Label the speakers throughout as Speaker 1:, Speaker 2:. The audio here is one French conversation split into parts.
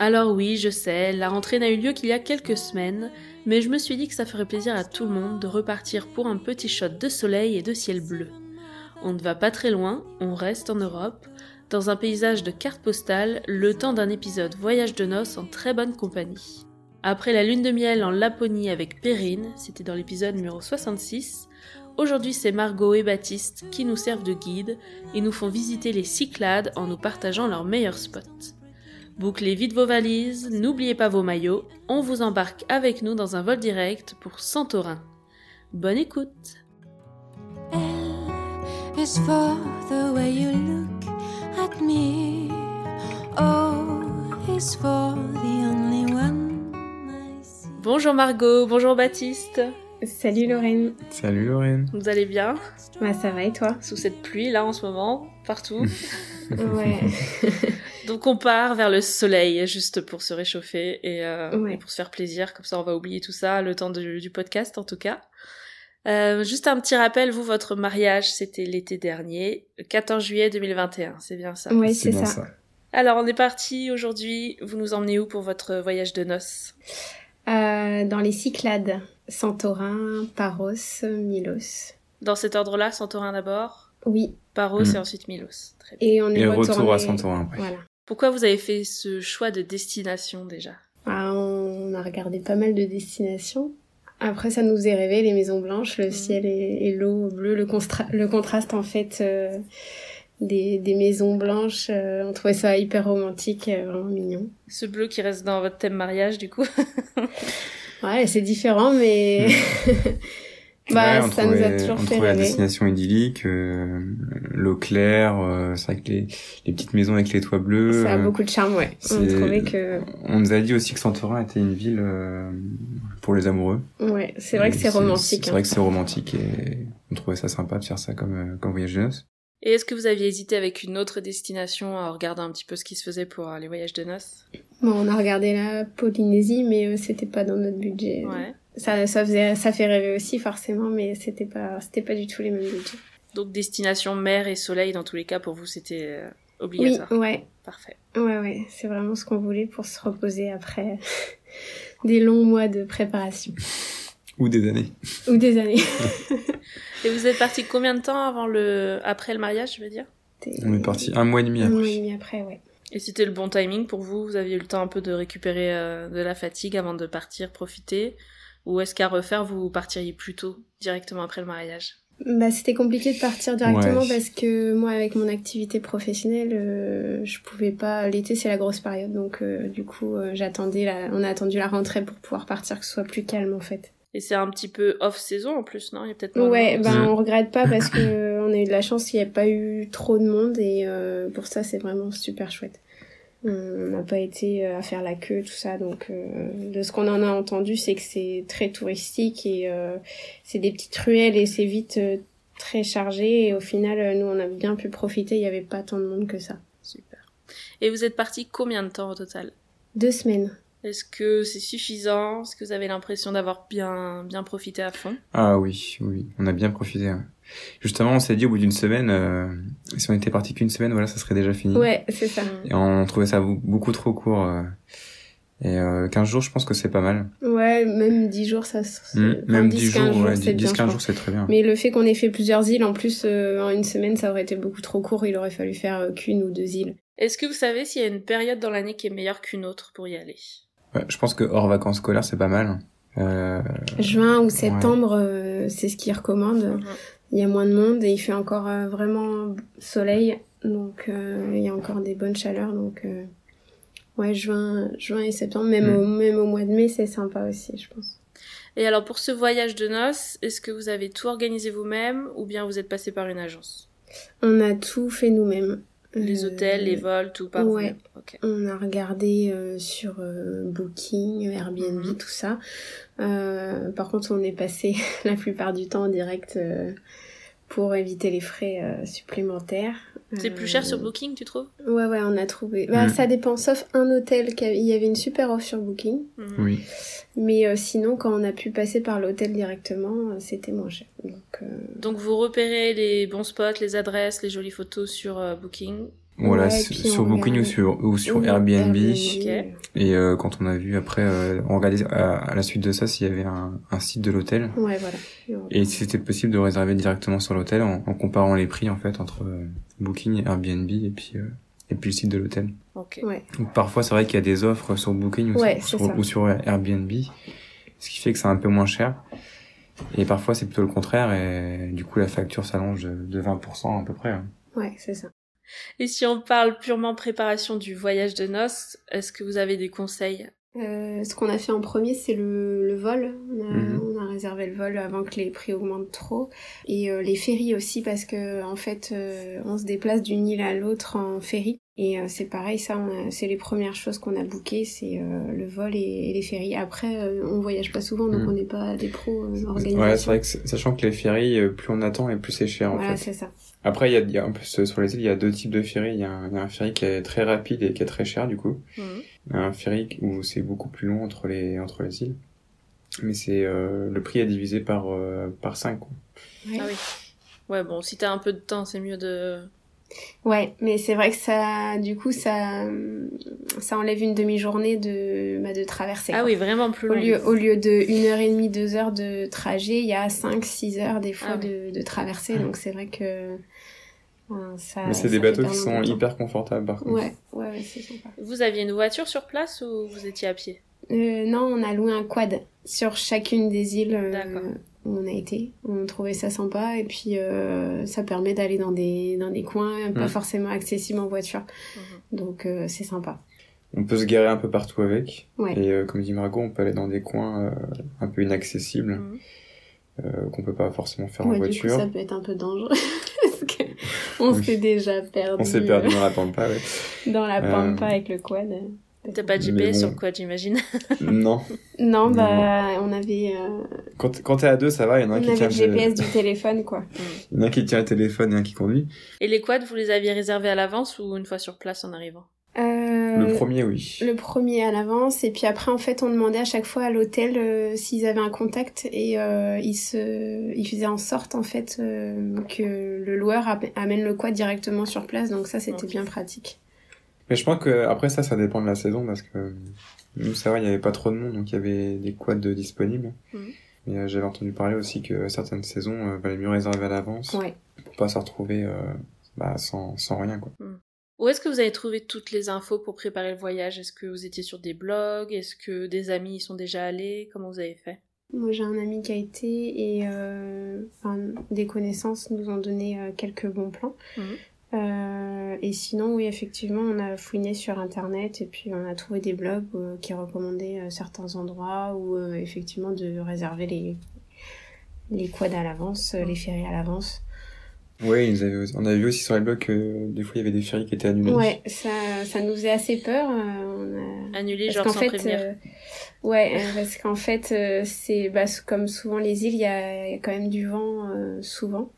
Speaker 1: Alors oui, je sais, la rentrée n'a eu lieu qu'il y a quelques semaines, mais je me suis dit que ça ferait plaisir à tout le monde de repartir pour un petit shot de soleil et de ciel bleu. On ne va pas très loin, on reste en Europe, dans un paysage de cartes postales, le temps d'un épisode voyage de noces en très bonne compagnie. Après la lune de miel en Laponie avec Perrine, c'était dans l'épisode numéro 66, aujourd'hui c'est Margot et Baptiste qui nous servent de guide et nous font visiter les Cyclades en nous partageant leurs meilleurs spots. Bouclez vite vos valises, n'oubliez pas vos maillots, on vous embarque avec nous dans un vol direct pour Santorin. Bonne écoute
Speaker 2: L is for the way you look at me. O is for the only one I see.
Speaker 1: Bonjour Margot, bonjour Baptiste,
Speaker 3: Salut Lorraine.
Speaker 4: Salut Lorraine.
Speaker 1: vous allez bien?
Speaker 3: Bah ça va et toi?
Speaker 1: Sous cette pluie là en ce moment, partout.
Speaker 3: Ouais.
Speaker 1: Donc on part vers le soleil juste pour se réchauffer et, euh,
Speaker 3: Ouais.
Speaker 1: et pour se faire plaisir, comme ça on va oublier tout ça le temps de- du podcast en tout cas. Euh, juste un petit rappel, vous, votre mariage, c'était l'été dernier, le 14 juillet 2021, c'est bien ça?
Speaker 3: Ouais, c'est
Speaker 4: bien
Speaker 3: ça.
Speaker 1: Alors on est parti aujourd'hui, vous nous emmenez où pour votre voyage de noces?
Speaker 3: Euh, dans les Cyclades, Santorin, Paros, Milos.
Speaker 1: Dans cet ordre-là, Santorin d'abord,
Speaker 3: Oui.
Speaker 1: Paros
Speaker 4: Mm.
Speaker 1: et ensuite Milos. Très bien.
Speaker 3: Et on est
Speaker 4: Et
Speaker 3: retourné...
Speaker 4: retour à Santorin après.
Speaker 3: Voilà.
Speaker 1: Pourquoi vous avez fait ce choix de destination déjà?
Speaker 3: Ah, on a regardé pas mal de destinations. Après, ça nous est rêvé, les maisons blanches, le
Speaker 1: Mhm.
Speaker 3: ciel et, et l'eau bleue, le, contraste en fait euh, des, des maisons blanches. euh, on trouvait ça hyper romantique, euh, vraiment mignon.
Speaker 1: Ce bleu qui reste dans votre thème mariage du coup
Speaker 3: Ouais, c'est différent, mais bah,
Speaker 4: Ouais, on
Speaker 3: ça nous a
Speaker 4: trouvait-
Speaker 3: toujours
Speaker 4: on
Speaker 3: fait
Speaker 4: trouvait la destination idyllique, euh, l'eau claire, euh, c'est vrai que les, les petites maisons avec les toits bleus.
Speaker 3: Ça a
Speaker 4: euh,
Speaker 3: beaucoup de charme, ouais. On trouvait que,
Speaker 4: On nous a dit aussi que Santorin était une ville euh, pour les amoureux.
Speaker 3: ouais, c'est vrai que c'est romantique.
Speaker 4: C'est
Speaker 3: hein.
Speaker 4: vrai que c'est romantique et on trouvait ça sympa de faire ça comme, euh, comme voyage de noces.
Speaker 1: Et est-ce que vous aviez hésité avec une autre destination en regardant un petit peu ce qui se faisait pour euh, les voyages de noces?
Speaker 3: Bon, on a regardé la Polynésie, mais euh, c'était pas dans notre budget.
Speaker 1: Ouais.
Speaker 3: Ça, ça faisait, ça fait rêver aussi forcément, mais c'était pas, c'était pas du tout les mêmes budgets.
Speaker 1: Donc destination mer et soleil dans tous les cas pour vous c'était euh,
Speaker 3: Oui,
Speaker 1: obligatoire.
Speaker 3: ouais,
Speaker 1: Parfait.
Speaker 3: ouais, ouais. C'est vraiment ce qu'on voulait pour se reposer après des longs mois de préparation
Speaker 4: Ou des années.
Speaker 3: ou des années.
Speaker 1: Et vous êtes parti combien de temps avant le après le mariage, je veux dire?
Speaker 4: On est parti un mois et demi
Speaker 3: un mois
Speaker 4: après.
Speaker 3: et demi après, ouais.
Speaker 1: Et c'était le bon timing pour vous? Vous aviez eu le temps un peu de récupérer euh, de la fatigue avant de partir profiter? Ou est-ce qu'à refaire vous partiriez plus tôt directement après le mariage?
Speaker 3: Bah, c'était compliqué de partir directement
Speaker 4: Ouais.
Speaker 3: parce que moi, avec mon activité professionnelle, euh, je pouvais pas. L'été, c'est la grosse période, donc euh, du coup, euh, j'attendais. La... On a attendu la rentrée pour pouvoir partir, que ce soit plus calme en fait.
Speaker 1: Et c'est un petit peu off saison en plus, non? Il y a peut-être
Speaker 3: Ouais,
Speaker 1: monde.
Speaker 3: ben
Speaker 4: Mm.
Speaker 3: on regrette pas parce que on a eu de la chance, il n'y a pas eu trop de monde et euh, pour ça, c'est vraiment super chouette. On n'a pas été euh, à faire la queue, tout ça, donc euh, de ce qu'on en a entendu, c'est que c'est très touristique et euh, c'est des petites ruelles et c'est vite euh, très chargé et au final, euh, nous, on a bien pu profiter, il n'y avait pas tant de monde que ça.
Speaker 1: Super. Et vous êtes parti combien de temps au total?
Speaker 3: Deux semaines.
Speaker 1: Est-ce que c'est suffisant? Est-ce que vous avez l'impression d'avoir bien, bien profité à fond?
Speaker 4: Ah oui, oui, on a bien profité. ouais. Justement, on s'est dit au bout d'une semaine, euh, si on était parti qu'une semaine, voilà, ça serait déjà fini.
Speaker 3: Ouais, c'est ça.
Speaker 4: Et on trouvait ça beaucoup trop court. euh, Et euh, 15 jours, je pense que c'est pas mal.
Speaker 3: Ouais, même 10 jours, ça... se- enfin,
Speaker 4: Même 10
Speaker 3: 15
Speaker 4: jours, ouais,
Speaker 3: c'est bien, je
Speaker 4: 10-15
Speaker 3: crois.
Speaker 4: jours, c'est très bien.
Speaker 3: Mais le fait qu'on ait fait plusieurs îles, en plus, euh, en une semaine, ça aurait été beaucoup trop court. Il aurait fallu faire euh, qu'une ou deux îles.
Speaker 1: Est-ce que vous savez s'il y a une période dans l'année qui est meilleure qu'une autre pour y aller?
Speaker 4: Ouais, je pense que hors vacances scolaires, c'est pas mal. Euh,
Speaker 3: Juin ou septembre, euh, c'est ce qu'ils recommandent. Il y a moins de monde et il fait encore euh, vraiment soleil, donc euh, il y a encore des bonnes chaleurs. Donc euh, ouais, juin, juin et septembre, même,
Speaker 4: Mm.
Speaker 3: au, même au mois de mai, c'est sympa aussi, je pense.
Speaker 1: Et alors pour ce voyage de noces, est-ce que vous avez tout organisé vous-même ou bien vous êtes passé par une agence?
Speaker 3: On a tout fait nous-mêmes.
Speaker 1: Les
Speaker 3: Euh,
Speaker 1: hôtels, les vols, tout par
Speaker 3: ouais. On a regardé euh, sur euh, Booking, Airbnb,
Speaker 1: Mhm.
Speaker 3: tout ça. Euh, par contre, on est passé la plupart du temps en direct pour éviter les frais euh, supplémentaires.
Speaker 1: C'est plus cher sur
Speaker 3: Euh,
Speaker 1: Booking, tu trouves?
Speaker 3: Ouais, ouais, on a trouvé. Bah,
Speaker 4: Mhm.
Speaker 3: ça dépend, sauf un hôtel, qui a- il y avait une super offre sur Booking.
Speaker 1: Mhm.
Speaker 4: Oui.
Speaker 3: Mais euh, sinon, quand on a pu passer par l'hôtel directement, euh, c'était moins cher. Donc, euh,
Speaker 1: Donc vous repérez les bons spots, les adresses, les jolies photos sur euh, Booking.
Speaker 4: Voilà,
Speaker 3: Ouais,
Speaker 4: sur Booking ou sur, ou sur Airbnb.
Speaker 1: Ok.
Speaker 4: Et euh, quand on a vu après, euh, on regardait à, à la suite de ça s'il y avait un, un site de l'hôtel.
Speaker 3: Ouais, voilà. Et
Speaker 4: si c'était possible de réserver directement sur l'hôtel en, en comparant les prix en fait entre euh, Booking, Airbnb et puis euh, et puis le site de l'hôtel.
Speaker 1: Ok.
Speaker 3: Ouais.
Speaker 4: Donc parfois c'est vrai qu'il y a des offres sur Booking ou,
Speaker 3: Ouais,
Speaker 4: sur, ou sur Airbnb, ce qui fait que c'est un peu moins cher. Et parfois c'est plutôt le contraire et du coup la facture s'allonge de, de 20% à peu près. hein.
Speaker 3: Ouais, c'est ça.
Speaker 1: Et si on parle purement préparation du voyage de noces, est-ce que vous avez des conseils?
Speaker 3: Euh, ce qu'on a fait en premier, c'est le, le vol. On a,
Speaker 4: Mhm.
Speaker 3: on a réservé le vol avant que les prix augmentent trop. Et euh, les ferries aussi, parce que en fait, euh, on se déplace d'une île à l'autre en ferry. Et euh, c'est pareil, ça, on a- c'est les premières choses qu'on a bookées, c'est euh, le vol et, et les ferries. Après, euh, on voyage pas souvent, donc
Speaker 4: Mhm.
Speaker 3: on n'est pas des pros euh, organisation.
Speaker 4: Ouais, c'est vrai que sachant que les ferries, euh, plus on attend et plus c'est cher en
Speaker 3: Voilà,
Speaker 4: fait.
Speaker 3: c'est ça.
Speaker 4: Après, il y a, il y a en plus sur les îles, il y a deux types de ferries. Il y, a un, il y a un ferry qui est très rapide et qui est très cher du coup. Il y a un ferry où c'est beaucoup plus long entre les entre les îles. Mais c'est euh, le prix est divisé par euh, par 5 quoi.
Speaker 3: Ouais.
Speaker 1: Ah oui. Ouais, bon, si t'as un peu de temps, c'est mieux de...
Speaker 3: Ouais, mais c'est vrai que ça, du coup, ça, ça enlève une demi-journée de, bah, de traversée.
Speaker 1: Ah
Speaker 3: quoi.
Speaker 1: oui, vraiment plus
Speaker 3: Au
Speaker 1: long.
Speaker 3: lieu, au lieu de 1h30, 2 heures de trajet, il y a 5, 6 heures des fois
Speaker 1: Ah oui.
Speaker 3: de, de traversée. Donc c'est vrai que ça.
Speaker 4: Mais c'est des bateaux qui sont hyper confortables par contre.
Speaker 3: Ouais, ouais, ouais, c'est sympa.
Speaker 1: Vous aviez une voiture sur place ou vous étiez à pied?
Speaker 3: Euh, non, on a loué un quad sur chacune des îles euh, où on a été. On trouvait ça sympa et puis euh, ça permet d'aller dans des, dans des coins pas
Speaker 4: Mm.
Speaker 3: forcément accessibles en voiture.
Speaker 1: Mhm.
Speaker 3: Donc euh, c'est sympa.
Speaker 4: On peut se garer un peu partout avec.
Speaker 3: Ouais.
Speaker 4: Et euh, comme dit Margot, on peut aller dans des coins euh, un peu inaccessibles euh, qu'on peut pas forcément faire
Speaker 3: Ouais,
Speaker 4: en
Speaker 3: du coup,
Speaker 4: voiture.
Speaker 3: ça peut être un peu dangereux on
Speaker 4: Oui.
Speaker 3: s'est déjà perdu.
Speaker 4: On s'est perdu dans la pampa, ouais.
Speaker 3: dans la
Speaker 4: Euh,
Speaker 3: pampa avec le quad.
Speaker 1: T'as pas de GPS
Speaker 4: bon.
Speaker 1: sur quoi, j'imagine
Speaker 4: non.
Speaker 3: Non,
Speaker 4: Non.
Speaker 3: bah, on avait, euh,
Speaker 4: Quand, quand t'es à deux, ça va. Il y en a
Speaker 3: on
Speaker 4: un qui
Speaker 3: avait
Speaker 4: tient
Speaker 3: le
Speaker 4: le-
Speaker 3: GPS du téléphone, quoi.
Speaker 4: il y en a un qui tient le téléphone et un qui conduit.
Speaker 1: Et les quads, vous les aviez réservés à l'avance ou une fois sur place en arrivant?
Speaker 4: Le premier, oui.
Speaker 3: le premier à l'avance, et puis après, en fait, on demandait à chaque fois à l'hôtel euh, s'ils avaient un contact, et euh, ils se, ils faisaient en sorte, en fait, euh, que le loueur amène le quad directement sur place, donc ça, c'était bien pratique.
Speaker 4: Mais je pense que après ça, ça dépend de la saison parce que nous, ça va, il y avait pas trop de monde, donc il y avait des quads disponibles.
Speaker 1: Mhm.
Speaker 4: Mais euh, j'avais entendu parler aussi que certaines saisons euh, valait mieux réserver à l'avance
Speaker 3: Ouais.
Speaker 4: pour pas se retrouver euh, bah, sans, sans rien quoi.
Speaker 1: Où est-ce que vous avez trouvé toutes les infos pour préparer le voyage? Est-ce que vous étiez sur des blogs? Est-ce que des amis y sont déjà allés? Comment vous avez fait?
Speaker 3: Moi, j'ai un ami qui a été et euh, enfin, des connaissances nous ont donné euh, quelques bons plans.
Speaker 1: Mhm.
Speaker 3: Euh, et sinon, oui, effectivement, on a fouiné sur Internet et puis on a trouvé des blogs euh, qui recommandaient euh, certains endroits ou effectivement de réserver les, les quads à l'avance, les ferries à l'avance.
Speaker 4: Oui, ils avaient- on a vu aussi sur les blogs que des fois il y avait des ferries qui étaient annulées.
Speaker 3: Ouais, ça, ça nous faisait assez peur. euh, on a-
Speaker 1: Annulé,
Speaker 3: Parce
Speaker 1: genre
Speaker 3: qu'en
Speaker 1: sans
Speaker 3: fait,
Speaker 1: prévenir
Speaker 3: euh, ouais, euh, parce qu'en fait, euh, c'est bah, comme souvent les îles, il y a, il y a quand même du vent euh, souvent,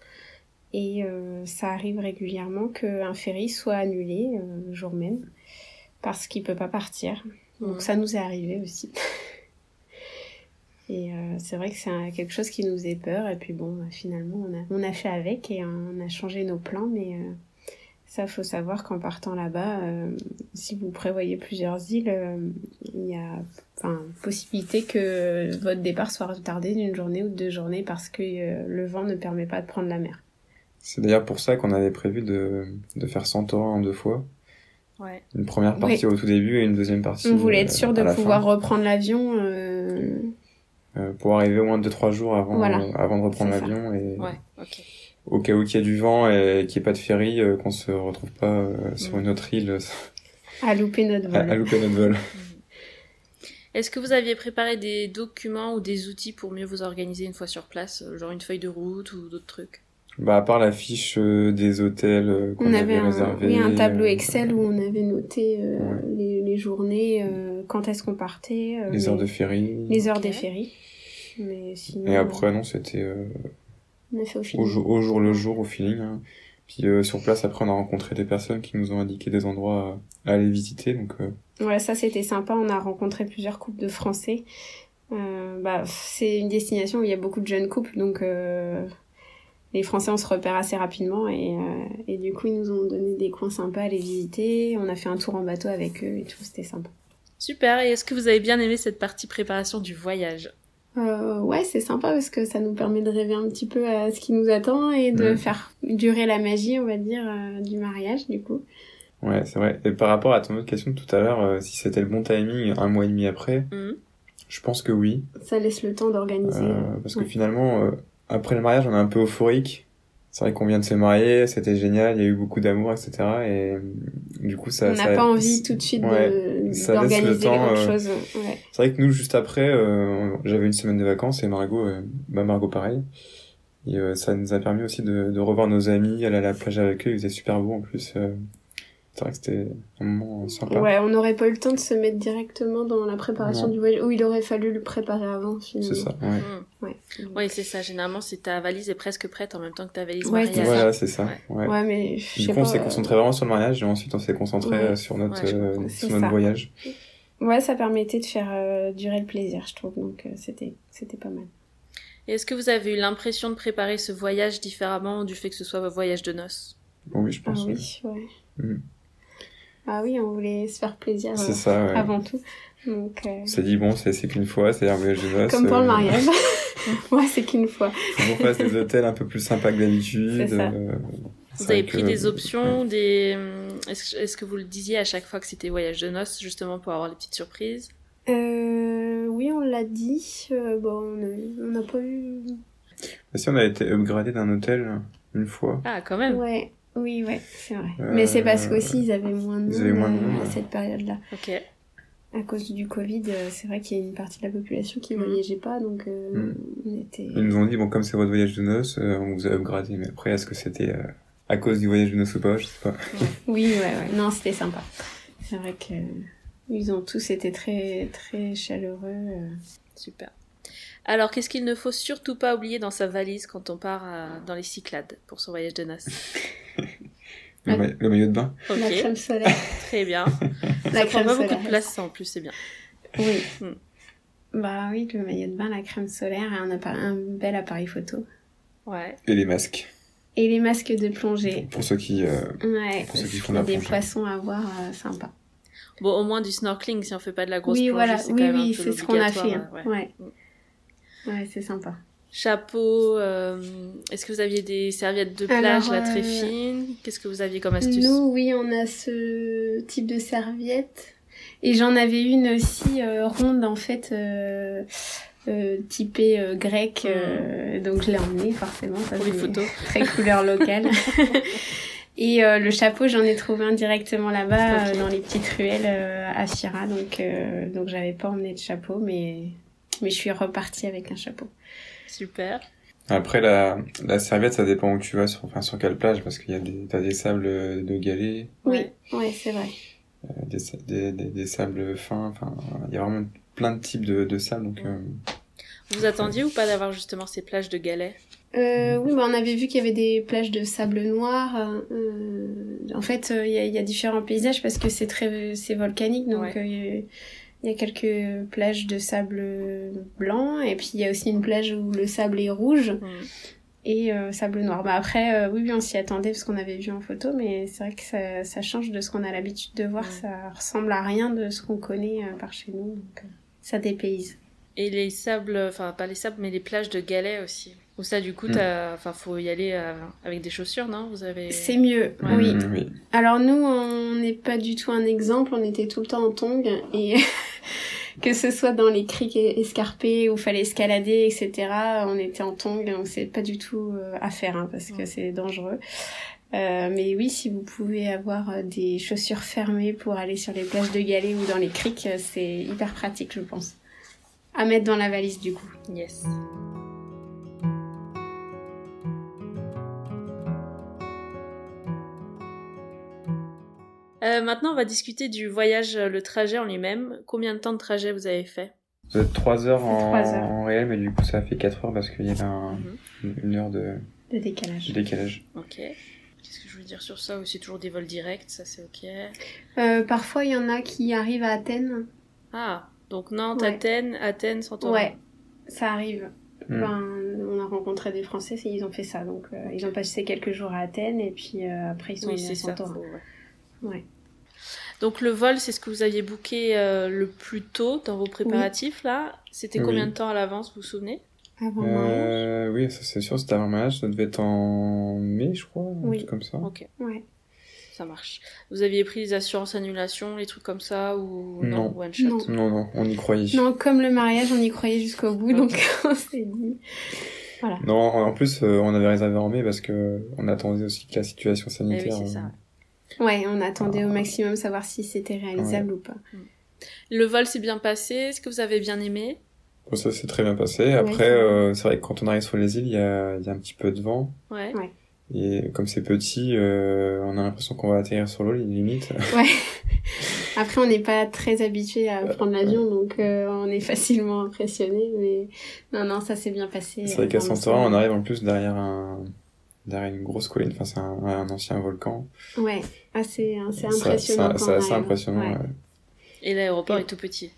Speaker 3: et euh, ça arrive régulièrement qu'un ferry soit annulé euh, le jour même parce qu'il peut pas partir. Donc ça nous est arrivé aussi. Et euh, c'est vrai que c'est quelque chose qui nous faisait peur. Et puis bon, bah, finalement, on a, on a fait avec et on a changé nos plans. Mais euh, ça, faut savoir qu'en partant là-bas, euh, si vous prévoyez plusieurs îles, euh, il y a enfin, possibilité que votre départ soit retardé d'une journée ou de deux journées parce que euh, le vent ne permet pas de prendre la mer.
Speaker 4: C'est d'ailleurs pour ça qu'on avait prévu de, de faire Santorin en deux fois.
Speaker 1: Ouais.
Speaker 4: Une première partie au tout début et une deuxième partie.
Speaker 3: On voulait être
Speaker 4: euh,
Speaker 3: sûr de pouvoir
Speaker 4: fin.
Speaker 3: reprendre l'avion. Euh,
Speaker 4: pour arriver au moins 2-3 jours avant,
Speaker 3: Voilà.
Speaker 4: euh, avant de reprendre l'avion et
Speaker 1: Ouais,
Speaker 4: au cas où il y a du vent et qu'il n'y ait pas de ferry, euh, qu'on se retrouve pas euh, sur
Speaker 1: Mm.
Speaker 4: une autre île euh,
Speaker 3: à louper notre vol.
Speaker 4: à louper notre vol.
Speaker 1: Est-ce que vous aviez préparé des documents ou des outils pour mieux vous organiser une fois sur place, euh, genre une feuille de route ou d'autres trucs?
Speaker 4: Bah à part la fiche euh, des hôtels euh, qu'on
Speaker 3: On avait un,
Speaker 4: réservés.
Speaker 3: oui, un tableau
Speaker 4: euh,
Speaker 3: Excel où on avait noté euh,
Speaker 4: Ouais.
Speaker 3: les, les journées, euh, quand est-ce qu'on partait, euh,
Speaker 4: les heures de ferry.
Speaker 3: les heures des ferries. Mais sinon,
Speaker 4: Et après non, c'était euh,
Speaker 3: on a fait au
Speaker 4: au,
Speaker 3: feeling.
Speaker 4: jour, au jour le jour, au feeling. hein. Puis euh, sur place, après, on a rencontré des personnes qui nous ont indiqué des endroits à, à aller visiter. Donc, euh,
Speaker 3: Ouais, ça c'était sympa. On a rencontré plusieurs couples de Français. Euh, bah, c'est une destination où il y a beaucoup de jeunes couples, donc euh, les Français on se repère assez rapidement et, euh, et du coup ils nous ont donné des coins sympas à aller visiter. On a fait un tour en bateau avec eux et tout, c'était sympa.
Speaker 1: Super, et est-ce que vous avez bien aimé cette partie préparation du voyage?
Speaker 3: Euh, ouais, c'est sympa parce que ça nous permet de rêver un petit peu à ce qui nous attend et de faire durer la magie, on va dire, euh, du mariage du coup.
Speaker 4: ouais, c'est vrai. Et par rapport à ton autre question de tout à l'heure, euh, si c'était le bon timing, un mois et demi après,
Speaker 1: Mhm.
Speaker 4: je pense que oui.
Speaker 3: Ça laisse le temps d'organiser.
Speaker 4: Euh, parce que finalement, euh, après le mariage, on est un peu euphorique. C'est vrai qu'on vient de se marier, c'était génial, il y a eu beaucoup d'amour, etc. Et du coup, ça...
Speaker 3: on n'a
Speaker 4: ça-
Speaker 3: pas envie tout de suite
Speaker 4: Ouais,
Speaker 3: de- d'organiser
Speaker 4: temps,
Speaker 3: autre
Speaker 4: euh,
Speaker 3: chose. Ouais.
Speaker 4: C'est vrai que nous, juste après, euh, j'avais une semaine de vacances et Margot, euh, bah Margot pareil. Et ça nous a permis aussi de, de revoir nos amis, aller à la plage avec eux, il faisait super beau en plus. Euh, c'est vrai que c'était un moment sympa.
Speaker 3: Ouais, on n'aurait pas eu le temps de se mettre directement dans la préparation
Speaker 4: Non.
Speaker 3: du voyage, où il aurait fallu le préparer avant, finalement.
Speaker 4: C'est ça, ouais.
Speaker 1: Mhm.
Speaker 3: Ouais.
Speaker 1: Oui, c'est ça. Généralement, c'est ta valise est presque prête en même temps que ta valise
Speaker 3: Ouais,
Speaker 1: mariage.
Speaker 4: Voilà, c'est ça.
Speaker 1: Ouais.
Speaker 3: Mais je
Speaker 4: Du coup, on s'est concentré vraiment sur le mariage et ensuite on s'est concentré
Speaker 3: Ouais.
Speaker 4: euh, sur notre, euh, sur notre
Speaker 3: ça.
Speaker 4: voyage.
Speaker 3: euh, Ouais, ça permettait de faire euh, durer le plaisir, je trouve. Donc, euh, c'était, c'était pas mal.
Speaker 1: Et est-ce que vous avez eu l'impression de préparer ce voyage différemment du fait que ce soit un voyage de noces?
Speaker 4: Bon, oui, je
Speaker 3: Ah
Speaker 4: pense. ouais.
Speaker 3: oui, ouais.
Speaker 4: Mhm.
Speaker 3: Ah oui, on voulait se faire plaisir euh,
Speaker 4: C'est ça, ouais.
Speaker 3: avant tout. Donc, euh,
Speaker 4: On s'est dit, bon, c'est qu'une fois, c'est un voyage de noces.
Speaker 3: comme pour le mariage. ouais, c'est qu'une fois.
Speaker 4: Faut qu'on fasse des hôtels un peu plus sympas que d'habitude. Euh,
Speaker 1: Vous avez pris
Speaker 4: que-
Speaker 1: des options, des... hum, Est-ce que- vous le disiez à chaque fois que c'était voyage de noces, justement pour avoir les petites surprises?
Speaker 3: Euh, oui, on l'a dit. Euh, bon, on n'a pas eu.
Speaker 4: Mais si on a été upgradé d'un hôtel une fois.
Speaker 1: Ah, quand même
Speaker 3: Ouais, oui, ouais, c'est vrai.
Speaker 4: Euh,
Speaker 3: Mais c'est parce qu'aussi ils avaient moins de
Speaker 4: ils
Speaker 3: monde,
Speaker 4: avaient moins de
Speaker 3: euh,
Speaker 4: monde,
Speaker 3: à
Speaker 4: ouais.
Speaker 3: cette période-là.
Speaker 1: Ok.
Speaker 3: À cause du Covid, euh, c'est vrai qu'il y a une partie de la population qui
Speaker 1: Mhm.
Speaker 3: voyageait pas, donc euh, on était.
Speaker 4: Ils nous ont dit, bon, comme c'est votre voyage de noces, euh, on vous a upgradé. Mais après, est-ce que c'était euh, à cause du voyage de noces ou pas Je sais pas.
Speaker 3: Oui, ouais, ouais. Non, c'était sympa. C'est vrai que ils ont tous été très, très chaleureux. euh.
Speaker 1: Super. Alors, qu'est-ce qu'il ne faut surtout pas oublier dans sa valise quand on part à- dans les Cyclades pour son voyage de noces?
Speaker 4: Le, ma- le maillot de bain
Speaker 3: La crème solaire.
Speaker 1: très bien.
Speaker 3: la
Speaker 1: Ça prend pas beaucoup de place, ça, en plus, c'est bien.
Speaker 3: Oui.
Speaker 1: Hmm.
Speaker 3: Bah oui, le maillot de bain, la crème solaire et un, appareil- un bel appareil photo.
Speaker 1: Ouais.
Speaker 4: et les masques.
Speaker 3: Et les masques de plongée.
Speaker 4: Pour ceux qui. euh,
Speaker 3: Ouais,
Speaker 4: Pour ceux qui font la
Speaker 3: des
Speaker 4: plongée.
Speaker 3: poissons à voir euh, sympa.
Speaker 1: Bon, au moins du snorkeling, si on fait pas de la grosse
Speaker 3: oui,
Speaker 1: plongée,
Speaker 3: voilà,
Speaker 1: c'est
Speaker 3: oui,
Speaker 1: quand même
Speaker 3: oui,
Speaker 1: un peu
Speaker 3: c'est ce qu'on a fait.
Speaker 1: l'obligatoire,
Speaker 3: hein.
Speaker 1: ouais.
Speaker 3: Ouais,
Speaker 1: Mm.
Speaker 3: ouais, c'est sympa.
Speaker 1: Chapeau, euh, est-ce que vous aviez des serviettes de
Speaker 3: Alors,
Speaker 1: plage là très
Speaker 3: euh,
Speaker 1: fines? Qu'est-ce que vous aviez comme astuce
Speaker 3: Nous, oui, on a ce type de serviette. Et j'en avais une aussi euh, ronde, en fait, euh, euh, typée euh, grecque. euh, donc je l'ai emmenée, forcément. Ça,
Speaker 1: Pour les photos.
Speaker 3: Très couleur locale. Et euh, le chapeau, j'en ai trouvé un directement là-bas, euh, dans les petites ruelles euh, à Fira. Donc, donc j'avais pas emmené de chapeau, mais, mais je suis repartie avec un chapeau.
Speaker 1: Super.
Speaker 4: Après, la, la serviette, ça dépend où tu vas, sur, enfin, sur quelle plage, parce qu'il y a des, t'as des sables de galets.
Speaker 3: Oui, ouais, c'est vrai.
Speaker 4: euh, des, des, des, des sables fins, enfin, il y a vraiment plein de types de, de sables, donc, euh,
Speaker 1: Vous attendiez ou pas d'avoir justement ces plages de galets?
Speaker 3: Euh, oui, bah, on avait vu qu'il y avait des plages de sable noir. euh, en fait, euh, il y, a, il y a différents paysages parce que c'est très, c'est volcanique, donc
Speaker 1: Ouais.
Speaker 3: Il y a quelques plages de sable blanc et puis il y a aussi une plage où le sable est rouge
Speaker 1: Hmm.
Speaker 3: et euh, sable noir. Bah après, euh, oui, oui, on s'y attendait parce qu'on avait vu en photo, mais c'est vrai que ça, ça change de ce qu'on a l'habitude de voir.
Speaker 1: Ouais.
Speaker 3: Ça ressemble à rien de ce qu'on connaît euh, par chez nous, donc euh, ça dépayse.
Speaker 1: Et les sables, enfin pas les sables, mais les plages de galets aussi. Ou ça, du coup,
Speaker 4: Mm.
Speaker 1: Enfin, faut y aller euh, avec des chaussures, non? Vous avez...
Speaker 3: C'est mieux,
Speaker 1: Ouais.
Speaker 3: oui.
Speaker 4: Mm, oui.
Speaker 3: Alors nous, on n'est pas du tout un exemple, on était tout le temps en tongs et que ce soit dans les criques escarpées où fallait escalader, etc. On était en tongs, donc c'est pas du tout euh, à faire hein, parce que c'est dangereux. Euh, mais oui, si vous pouvez avoir euh, des chaussures fermées pour aller sur les plages de galets ou dans les criques, c'est hyper pratique, je pense. À mettre dans la valise du coup.
Speaker 1: Yes. Euh, maintenant, on va discuter du voyage, euh, le trajet en lui-même. Combien de temps de trajet vous avez fait?
Speaker 4: Vous êtes 3 heures en,
Speaker 3: Trois heures.
Speaker 4: en réel, mais du coup, ça a fait 4 heures parce qu'il y avait un-
Speaker 1: Mhm.
Speaker 4: une, une heure de,
Speaker 3: De décalage.
Speaker 4: de décalage.
Speaker 1: Ok. Qu'est-ce que je veux dire sur ça? Ou c'est toujours des vols directs, ça c'est ok.
Speaker 3: Euh, parfois, il y en a qui arrivent à Athènes.
Speaker 1: Ah, donc Nantes,
Speaker 3: Ouais.
Speaker 1: Athènes, Athènes, Santorin.
Speaker 3: Ouais, ça arrive.
Speaker 4: Mm.
Speaker 3: Ben, on a rencontré des Français, c'est- ils ont fait ça. Donc, euh, ils ont passé quelques jours à Athènes et puis euh, après, ils sont
Speaker 1: Oui,
Speaker 3: allés à
Speaker 1: ça.
Speaker 3: Santorin.
Speaker 1: faut- ouais.
Speaker 3: Ouais.
Speaker 1: Donc le vol, c'est ce que vous aviez booké euh, le plus tôt dans vos préparatifs là. C'était
Speaker 4: Oui.
Speaker 1: combien de temps à l'avance, vous vous souvenez?
Speaker 3: Avant le mariage.
Speaker 4: Euh, oui, ça c'est sûr, c'était avant le mariage, ça devait être en mai, je crois, un
Speaker 3: Oui.
Speaker 4: truc comme ça.
Speaker 1: Ok,
Speaker 3: Ouais.
Speaker 1: ça marche. Vous aviez pris les assurances annulation, les trucs comme ça ou
Speaker 4: Non.
Speaker 1: one shot?
Speaker 3: Non.
Speaker 4: Non, non, on y croyait.
Speaker 3: Non, comme le mariage, on y croyait jusqu'au bout, donc on s'est dit. Voilà.
Speaker 4: Non, en plus, euh, on avait réservé en mai parce que on attendait aussi que la situation
Speaker 1: Eh
Speaker 4: sanitaire.
Speaker 1: oui, c'est ça.
Speaker 4: Euh,
Speaker 3: Ouais, on attendait au maximum savoir si c'était réalisable ou pas.
Speaker 1: Le vol s'est bien passé. Est-ce que vous avez bien aimé?
Speaker 4: Bon, ça s'est très bien passé. Après, euh, c'est vrai que quand on arrive sur les îles, il y a, il y a un petit peu de vent.
Speaker 1: Ouais.
Speaker 3: Ouais.
Speaker 4: Et comme c'est petit, euh, on a l'impression qu'on va atterrir sur l'eau, limite.
Speaker 3: Ouais. Après, on n'est pas très habitué à prendre l'avion, donc euh, on est facilement impressionné. Mais non, non, ça s'est bien passé.
Speaker 4: C'est vrai
Speaker 3: euh,
Speaker 4: qu'à Santorin, on arrive en plus derrière un, derrière une grosse colline. Enfin, c'est un, un ancien volcan.
Speaker 3: Ouais, assez, assez
Speaker 4: Ça-
Speaker 3: impressionnant.
Speaker 4: C'est assez
Speaker 3: arrive.
Speaker 4: impressionnant.
Speaker 3: Ouais.
Speaker 4: ouais.
Speaker 1: Et l'aéroport est tout petit.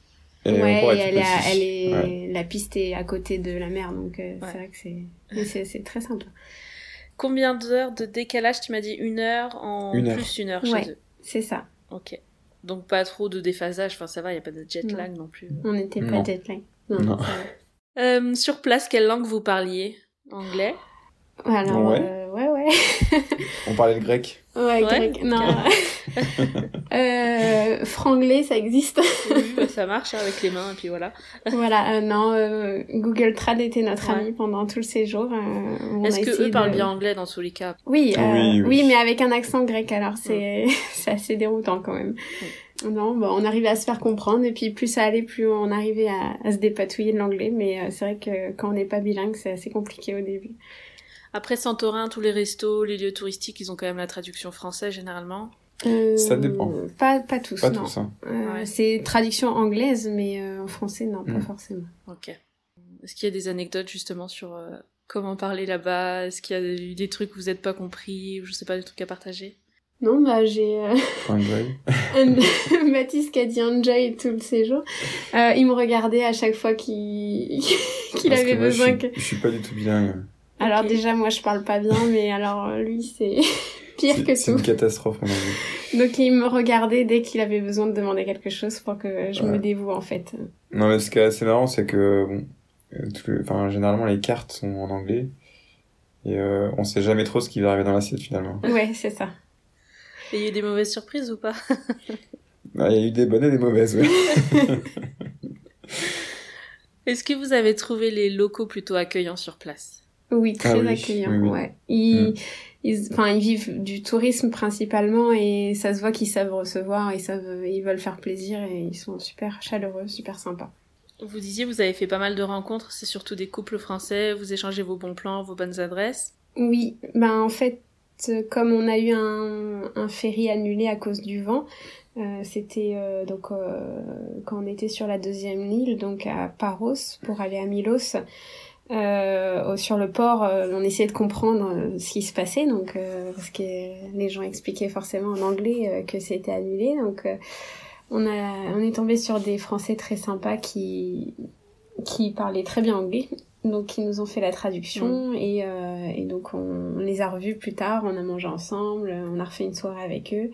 Speaker 4: Et
Speaker 3: ouais, et
Speaker 4: est
Speaker 3: elle,
Speaker 4: tout
Speaker 3: est, à- elle est,
Speaker 4: Ouais.
Speaker 3: la piste est à côté de la mer, donc euh,
Speaker 1: Ouais.
Speaker 3: c'est vrai que c'est, c'est, c'est très sympa.
Speaker 1: Combien d'heures de décalage Tu m'as dit une heure en
Speaker 4: Une heure.
Speaker 1: plus une heure
Speaker 3: Ouais.
Speaker 1: chez eux?
Speaker 3: C'est ça.
Speaker 1: Ok. Donc pas trop de déphasage. Enfin ça va, il y a pas de jet lag non plus.
Speaker 3: On n'était pas
Speaker 4: Non.
Speaker 3: jet lag. Non.
Speaker 1: Euh, sur place, quelle langue vous parliez? Anglais
Speaker 3: Alors,
Speaker 4: Ouais.
Speaker 3: euh, ouais, ouais.
Speaker 4: On parlait le grec.
Speaker 3: Ouais,
Speaker 1: Ouais,
Speaker 3: grec. Non. euh, franglais, ça existe.
Speaker 1: Oui, bah, ça marche hein, avec les mains et puis voilà.
Speaker 3: voilà, euh, non, euh, Google Trad était notre
Speaker 1: Ouais.
Speaker 3: ami pendant tout le séjour. euh,
Speaker 1: Est-ce que eux parlent bien anglais dans tous les cas?
Speaker 3: Oui, euh,
Speaker 4: Oui,
Speaker 3: oui,
Speaker 4: oui.
Speaker 3: mais avec un accent grec, alors c'est c'est assez déroutant quand même. Non, bah, on arrivait à se faire comprendre et puis plus ça allait, plus on arrivait à, à se dépatouiller de l'anglais. Mais euh, c'est vrai que quand on n'est pas bilingue, c'est assez compliqué au début.
Speaker 1: Après Santorin, tous les restos, les lieux touristiques, ils ont quand même la traduction française généralement.
Speaker 3: Euh,
Speaker 4: Ça dépend.
Speaker 3: Pas, pas tous,
Speaker 4: Pas
Speaker 3: non.
Speaker 4: tous, hein.
Speaker 3: Euh,
Speaker 1: Ouais.
Speaker 3: C'est traduction anglaise, mais euh, en français, non, pas
Speaker 4: Mm.
Speaker 3: forcément.
Speaker 1: Ok. Est-ce qu'il y a des anecdotes justement sur euh, comment parler là-bas? Est-ce qu'il y a eu des trucs que vous n'êtes pas compris ou je sais pas, des trucs à partager?
Speaker 3: Non, bah j'ai euh,
Speaker 4: Enjoy.
Speaker 3: un- Baptiste qui a dit enjoy tout le séjour. Euh, il me regardait à chaque fois qu'il qu'il
Speaker 4: Parce
Speaker 3: avait
Speaker 4: que moi,
Speaker 3: besoin
Speaker 4: je
Speaker 3: que...
Speaker 4: suis, je suis pas du tout bilingue.
Speaker 3: Alors déjà, moi, je parle pas bien, mais alors euh, lui, c'est pire
Speaker 4: C'est-
Speaker 3: que
Speaker 4: C'est
Speaker 3: tout.
Speaker 4: une catastrophe, on a vu.
Speaker 3: Donc il me regardait dès qu'il avait besoin de demander quelque chose pour que je me dévoue en fait.
Speaker 4: Non, mais ce qui est assez marrant, c'est que, bon, euh, le- enfin, généralement, les cartes sont en anglais. Et euh, on sait jamais trop ce qui va arriver dans l'assiette, finalement.
Speaker 3: Ouais, c'est ça.
Speaker 1: Et il y a eu des mauvaises surprises ou pas?
Speaker 4: Ah, Il y a eu des bonnes et des mauvaises, ouais.
Speaker 1: Est-ce que vous avez trouvé les locaux plutôt accueillants sur place?
Speaker 3: Oui, très
Speaker 4: Ah oui,
Speaker 3: accueillant.
Speaker 4: oui, oui.
Speaker 3: Ouais. Ils,
Speaker 4: Mm.
Speaker 3: ils, enfin, ils vivent du tourisme principalement et ça se voit qu'ils savent recevoir, ils savent, ils veulent faire plaisir et ils sont super chaleureux, super sympas.
Speaker 1: Vous disiez vous avez fait pas mal de rencontres, c'est surtout des couples français, vous échangez vos bons plans, vos bonnes adresses.
Speaker 3: Oui, ben en fait, comme on a eu un, un ferry annulé à cause du vent, euh, c'était euh, donc euh, quand on était sur la deuxième île, donc à Paros, pour aller à Milos. Euh, sur le port, euh, on essayait de comprendre euh, ce qui se passait, donc euh, parce que les gens expliquaient forcément en anglais euh, que c'était annulé, donc euh, on a on est tombé sur des Français très sympas qui qui parlaient très bien anglais, donc ils nous ont fait la traduction et, euh, et donc on, on les a revus plus tard, on a mangé ensemble, on a refait une soirée avec eux.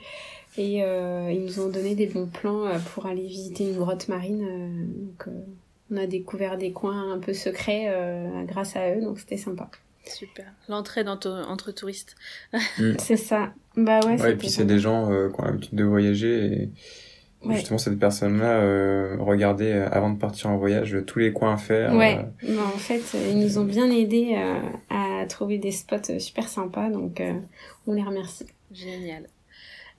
Speaker 3: Et euh, ils nous ont donné des bons plans pour aller visiter une grotte marine. euh, donc euh, on a découvert des coins un peu secrets euh, grâce à eux, donc c'était sympa.
Speaker 1: Super. L'entraide entre, entre touristes.
Speaker 3: C'est ça. Bah ouais.
Speaker 4: Ouais, et puis c'est des gens euh, qui ont l'habitude de voyager et
Speaker 3: Ouais.
Speaker 4: justement cette personne-là euh, regardait euh, avant de partir en voyage tous les coins à faire.
Speaker 3: Ouais,
Speaker 4: euh,
Speaker 3: bah, en fait, ils nous ont bien aidés euh, à trouver des spots super sympas, donc euh, on les remercie.
Speaker 1: Génial.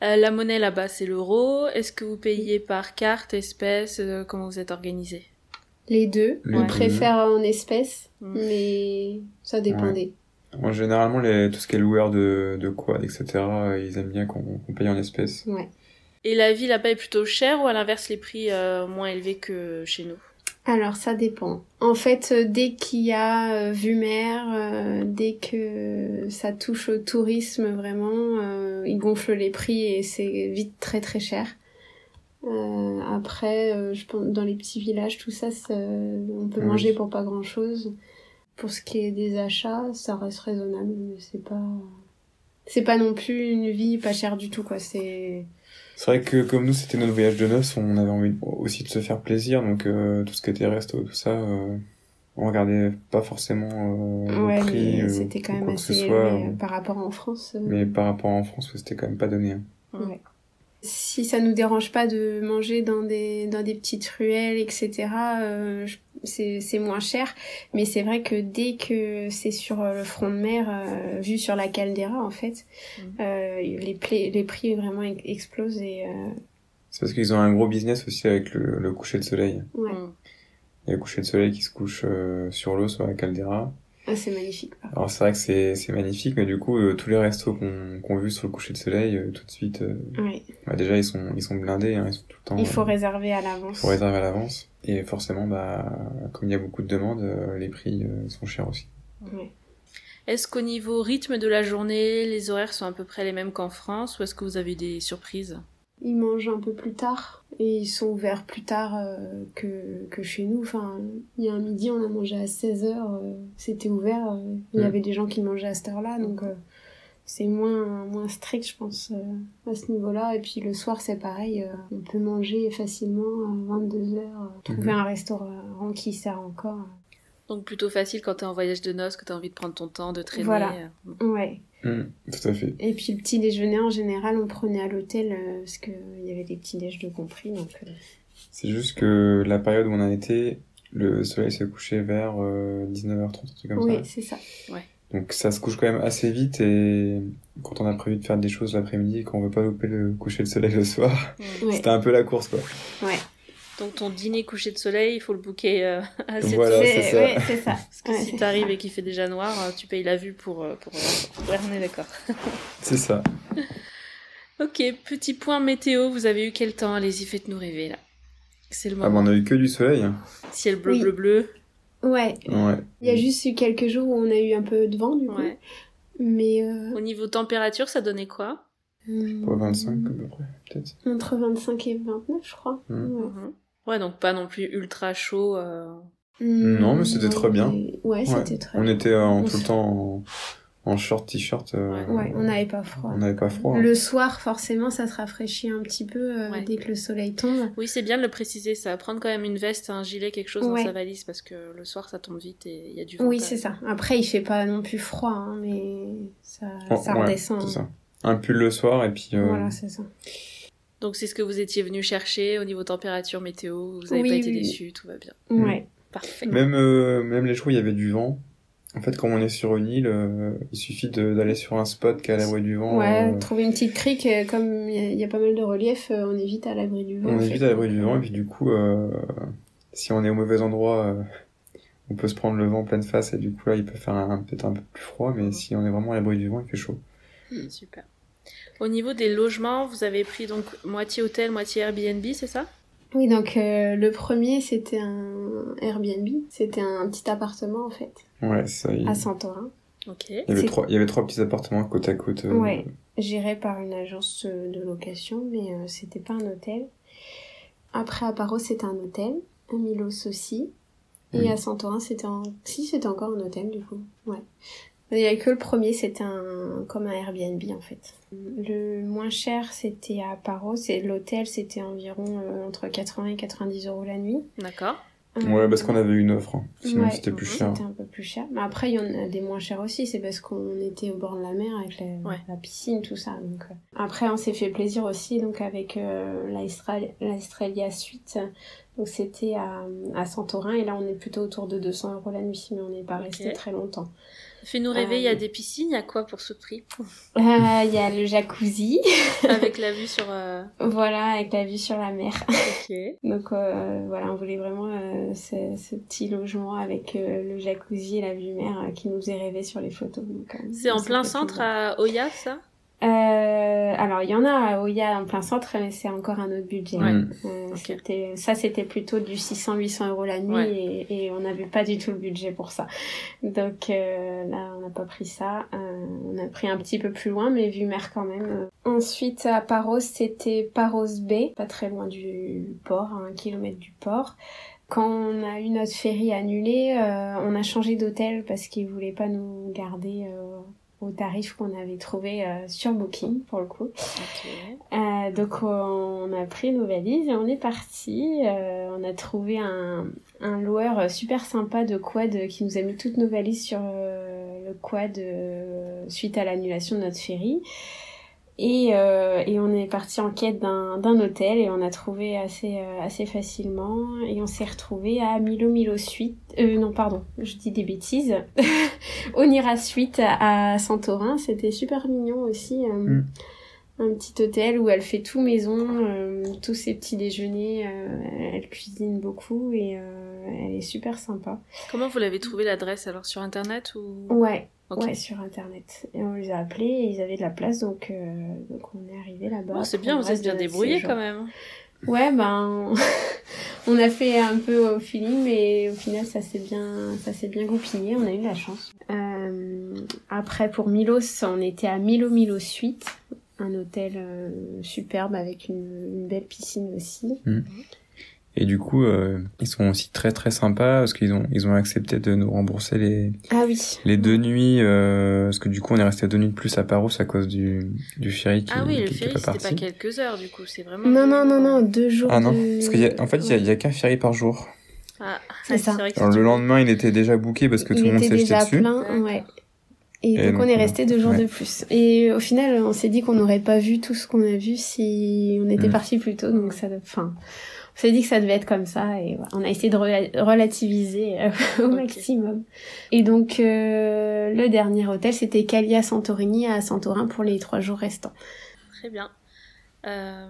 Speaker 1: Euh, la monnaie là-bas, c'est l'euro. Est-ce que vous payez par carte, espèce euh, Comment vous êtes organisé?
Speaker 3: Les deux,
Speaker 4: Les
Speaker 3: on
Speaker 4: deux.
Speaker 3: préfère en espèces,
Speaker 1: Mm.
Speaker 3: mais ça dépendait.
Speaker 4: Moi, généralement, les, tout ce qui est loueur de, de quad, etc., ils aiment bien qu'on paye en espèces.
Speaker 3: Ouais.
Speaker 1: Et la vie là-bas est plutôt chère ou à l'inverse les prix euh, moins élevés que chez nous?
Speaker 3: Alors ça dépend. En fait, euh, dès qu'il y a euh, vue mer, euh, dès que ça touche au tourisme vraiment, euh, ils gonflent les prix et c'est vite très très cher. Euh, après, euh, je pense dans les petits villages, tout ça, ça- on peut
Speaker 4: Oui.
Speaker 3: manger pour pas grand chose. Pour ce qui est des achats, ça reste raisonnable, mais c'est pas, c'est pas non plus une vie pas chère du tout quoi. C'est
Speaker 4: C'est vrai que comme nous, c'était notre voyage de noces, on avait envie aussi de se faire plaisir, donc euh, tout ce qui était resto, tout ça, euh, on regardait pas forcément euh,
Speaker 3: ouais,
Speaker 4: le prix euh,
Speaker 3: c'était quand
Speaker 4: ou
Speaker 3: même
Speaker 4: quoi que ce
Speaker 3: assez
Speaker 4: soit, euh,
Speaker 3: euh, par rapport en France. euh.
Speaker 4: mais par rapport en France, c'était quand même pas donné. hein.
Speaker 3: Ouais. Si ça nous dérange pas de manger dans des dans des petites ruelles, etc. euh, c'est c'est moins cher, mais c'est vrai que dès que c'est sur euh, le front de mer, euh, vu sur la caldeira en fait,
Speaker 1: Mhm.
Speaker 3: euh, les les prix vraiment ex- explosent et euh,
Speaker 4: C'est parce qu'ils ont un gros business aussi avec le, le coucher de soleil.
Speaker 3: ouais,
Speaker 1: Mm.
Speaker 4: Il y a le coucher de soleil qui se couche euh, sur l'eau, sur la caldeira.
Speaker 3: Ah, c'est magnifique.
Speaker 4: Alors c'est vrai que c'est c'est magnifique, mais du coup, euh, tous les restos qu'on qu'on vu sur le coucher de soleil, euh, tout de suite, euh, bah, déjà ils sont ils sont blindés, hein, ils sont tout le temps.
Speaker 3: Il faut
Speaker 4: euh,
Speaker 3: réserver à l'avance.
Speaker 4: faut réserver à l'avance. Et forcément, bah, comme il y a beaucoup de demandes, euh, les prix euh, sont chers aussi.
Speaker 1: Est-ce qu'au niveau rythme de la journée, les horaires sont à peu près les mêmes qu'en France ou est-ce que vous avez des surprises?
Speaker 3: Ils mangent un peu plus tard et ils sont ouverts plus tard euh, que, que chez nous. Enfin, il y a un midi, on a mangé à 16h, c'était ouvert. euh, il y
Speaker 4: Mm.
Speaker 3: avait des gens qui mangeaient à cette heure-là, donc euh, c'est moins, moins strict, je pense, euh, à ce niveau-là. Et puis le soir, c'est pareil, euh, on peut manger facilement à 22h, trouver
Speaker 4: Mhm.
Speaker 3: un restaurant qui sert encore.
Speaker 1: Donc plutôt facile quand t'es en voyage de noces, que t'as envie de prendre ton temps, de traîner.
Speaker 3: Voilà.
Speaker 1: euh.
Speaker 3: Ouais.
Speaker 4: tout à fait.
Speaker 3: Et puis le petit déjeuner, en général, on prenait à l'hôtel euh, parce qu'il y avait des petits déj de compris, donc... euh,
Speaker 4: C'est juste que la période où on a été, le soleil s'est couché vers euh, 19h30, un truc comme
Speaker 3: oui,
Speaker 4: ça.
Speaker 3: c'est ça.
Speaker 4: Donc ça se couche quand même assez vite et quand on a prévu de faire des choses l'après-midi et qu'on veut pas louper le coucher de soleil le soir,
Speaker 1: Mm.
Speaker 3: Ouais.
Speaker 4: c'était un peu la course quoi.
Speaker 3: Ouais.
Speaker 1: Donc ton dîner coucher de soleil, il faut le booker euh, assez
Speaker 4: Voilà, c'est ça.
Speaker 3: Ouais, c'est ça.
Speaker 1: Parce que
Speaker 3: Ouais,
Speaker 1: si t'arrives et qu'il fait déjà noir, euh, tu payes la vue pour... euh, pour... euh, Ouais, on est d'accord.
Speaker 4: C'est ça.
Speaker 1: Ok, petit point météo, vous avez eu quel temps? Allez-y, faites-nous rêver là. C'est le
Speaker 4: Ah bah
Speaker 1: moment.
Speaker 4: on a eu que du soleil. hein.
Speaker 1: Ciel bleu,
Speaker 3: Oui.
Speaker 1: bleu, bleu.
Speaker 3: Ouais.
Speaker 4: Ouais.
Speaker 3: Il y a juste eu quelques jours où on a eu un peu de vent, du coup.
Speaker 1: Ouais.
Speaker 3: Mais. Euh,
Speaker 1: Au niveau température, ça donnait quoi?
Speaker 4: Pas 25 à peu près, peut-être.
Speaker 3: Entre 25 et 29, je crois.
Speaker 4: Mm.
Speaker 3: Ouais.
Speaker 1: Mhm. Ouais, donc pas non plus ultra chaud. euh.
Speaker 4: Non, mais c'était très bien.
Speaker 3: Ouais, c'était très
Speaker 4: On
Speaker 3: bien.
Speaker 4: était euh, en,
Speaker 3: On
Speaker 4: tout le temps en, en short, t-shirt. euh,
Speaker 3: Ouais, on n'avait pas froid.
Speaker 4: on n'avait pas froid. hein.
Speaker 3: Le soir, forcément, ça se rafraîchit un petit peu euh,
Speaker 1: Ouais.
Speaker 3: dès que le soleil tombe.
Speaker 1: Oui, c'est bien de le préciser, ça va prendre quand même une veste, un gilet, quelque chose dans sa valise parce que le soir ça tombe vite et il y a du vent.
Speaker 3: Oui, c'est ça. Après, il fait pas non plus froid, hein, mais ça,
Speaker 4: Oh,
Speaker 3: ça
Speaker 4: ouais,
Speaker 3: redescend.
Speaker 4: c'est ça. Un pull le soir et puis. euh,
Speaker 3: Voilà, c'est ça.
Speaker 1: Donc c'est ce que vous étiez venu chercher au niveau température, météo, vous avez
Speaker 3: Oui,
Speaker 1: pas été
Speaker 3: oui,
Speaker 1: déçus, tout va bien.
Speaker 4: Mm.
Speaker 3: Ouais.
Speaker 1: Parfait.
Speaker 4: Même, euh, même les jours où il y avait du vent. En fait, quand on est sur une île, euh, il suffit d'aller sur un spot qui est à l'abri du vent.
Speaker 3: Ouais,
Speaker 4: euh,
Speaker 3: trouver une petite crique, comme il y, a- il y a pas mal de relief, euh, on est vite à l'abri du vent.
Speaker 4: on
Speaker 3: en
Speaker 4: est
Speaker 3: fait.
Speaker 4: vite à l'abri du vent et puis du coup, euh, si on est au mauvais endroit, euh, on peut se prendre le vent en pleine face et du coup là, il peut faire un- peut-être un peu plus froid, mais si on est vraiment à l'abri du vent, il fait chaud.
Speaker 1: Hmm, Super. Au niveau des logements, vous avez pris donc moitié hôtel, moitié Airbnb, c'est ça?
Speaker 3: Oui, donc euh, le premier, c'était un Airbnb. C'était un petit appartement, en fait,
Speaker 4: Ouais, ça. Il,
Speaker 3: à Santorin,
Speaker 1: Ok.
Speaker 4: il y avait trois, il y avait trois petits appartements côte à côte. euh,
Speaker 3: Ouais. géré par une agence euh, de location, mais euh, c'était pas un hôtel. Après, à Paros, c'était un hôtel. À Milos aussi. Et
Speaker 4: Oui.
Speaker 3: à Santorin, c'était un... Si, c'était encore un hôtel, du coup. Ouais. Il n'y avait que le premier, c'était un... comme un Airbnb, en fait. Le moins cher, c'était à Paros. Et l'hôtel, c'était environ euh, entre 80 et 90 euros la nuit.
Speaker 1: D'accord.
Speaker 4: Ouais, parce qu'on avait une offre. hein. Sinon,
Speaker 3: Ouais,
Speaker 4: c'était plus
Speaker 3: mhm,
Speaker 4: cher.
Speaker 3: C'était un peu plus cher. Mais après, il y en a des moins chers aussi. C'est parce qu'on était au bord de la mer avec la,
Speaker 1: Ouais.
Speaker 3: la piscine, tout ça. Donc, euh. Après, on s'est fait plaisir aussi donc avec euh, l'Austral- l'Australia Suite. Donc c'était à, à Santorin. Et là, on est plutôt autour de 200 euros la nuit. Mais on n'est pas resté très longtemps.
Speaker 1: Fais-nous rêver, il y a
Speaker 3: Euh,
Speaker 1: des piscines, il y a quoi pour ce prix
Speaker 3: Euh, Il y a le jacuzzi.
Speaker 1: Avec la vue sur... euh,
Speaker 3: voilà, avec la vue sur la mer.
Speaker 1: Ok.
Speaker 3: Donc voilà, on voulait vraiment ce, ce petit logement avec le jacuzzi et la vue mer qui nous est rêvé sur les photos.
Speaker 1: C'est en plein centre à Oya, ça?
Speaker 3: Alors il y en a à Oya en plein centre, mais c'est encore un autre budget.
Speaker 1: Ouais.
Speaker 3: Euh, c'était, ça c'était plutôt du 600-800 euros la nuit
Speaker 1: Ouais.
Speaker 3: et, et on n'avait pas du tout le budget pour ça. Donc euh, là on n'a pas pris ça. Euh, on a pris un petit peu plus loin, mais vue mer quand même. Ensuite à Paros c'était Paros Bay, pas très loin du port, à un kilomètre du port. Quand on a eu notre ferry annulé, euh, on a changé d'hôtel parce qu'ils voulaient pas nous garder euh, au tarif qu'on avait trouvé euh, sur Booking pour le coup. Euh, donc on a pris nos valises et on est parti. Euh, on a trouvé un, un loueur super sympa de quad qui nous a mis toutes nos valises sur le quad suite à l'annulation de notre ferry. Et, euh, et on est parti en quête d'un d'un hôtel et on a trouvé assez euh, assez facilement. Et on s'est retrouvé à Milo Milo Suite euh, non pardon je dis des bêtises. Onira Suite à, à Santorin. C'était super mignon aussi euh,
Speaker 4: Mm.
Speaker 3: un petit hôtel où elle fait tout maison euh, tous ses petits déjeuners euh, elle cuisine beaucoup et euh, elle est super sympa.
Speaker 1: Comment vous l'avez trouvé l'adresse alors sur internet ou?
Speaker 3: Ouais
Speaker 1: Ok.
Speaker 3: Ouais, sur internet. Et on les a appelés et ils avaient de la place, donc, euh, donc on est arrivé là-bas.
Speaker 1: Oh, c'est bien, vous êtes bien débrouillés quand même.
Speaker 3: Ouais, ben, on a fait un peu au feeling, mais au final, ça s'est bien, ça s'est bien goupillé. On a eu de la chance. Euh, après, pour Milos, on était à Milo Milo Suite, un hôtel euh, superbe avec une, une belle piscine aussi.
Speaker 4: Et du coup, euh, ils sont aussi très très sympas parce qu'ils ont ils ont accepté de nous rembourser les
Speaker 3: Ah oui.
Speaker 4: les deux nuits euh, parce que du coup on est resté deux nuits de plus à Paros à cause du du ferry qui,
Speaker 1: Ah oui, le ferry,
Speaker 4: pas
Speaker 1: c'était
Speaker 4: parti.
Speaker 1: pas quelques heures du coup, c'est vraiment.
Speaker 3: Non, non, non, non, deux jours.
Speaker 4: Ah non,
Speaker 3: de-
Speaker 4: parce qu'il y a, en fait il y a, il y a qu'un ferry par jour.
Speaker 1: Ah,
Speaker 3: C'est ça.
Speaker 1: vrai que
Speaker 4: Alors le lendemain il était déjà booké parce que
Speaker 3: Il
Speaker 4: tout le monde
Speaker 3: était
Speaker 4: s'est jeté
Speaker 3: déjà
Speaker 4: dessus.
Speaker 3: plein, ouais. Et,
Speaker 4: Et
Speaker 3: donc,
Speaker 4: donc,
Speaker 3: on est resté deux jours
Speaker 4: ouais.
Speaker 3: de plus. Et au final, on s'est dit qu'on n'aurait pas vu tout ce qu'on a vu si on était
Speaker 4: Mm.
Speaker 3: parti plus tôt. Donc ça, enfin, on s'est dit que ça devait être comme ça et voilà. on a essayé de rela- relativiser euh, au maximum. Et donc euh, le dernier hôtel, c'était Calia Santorini à Santorin pour les trois jours restants.
Speaker 1: Très bien. Euh,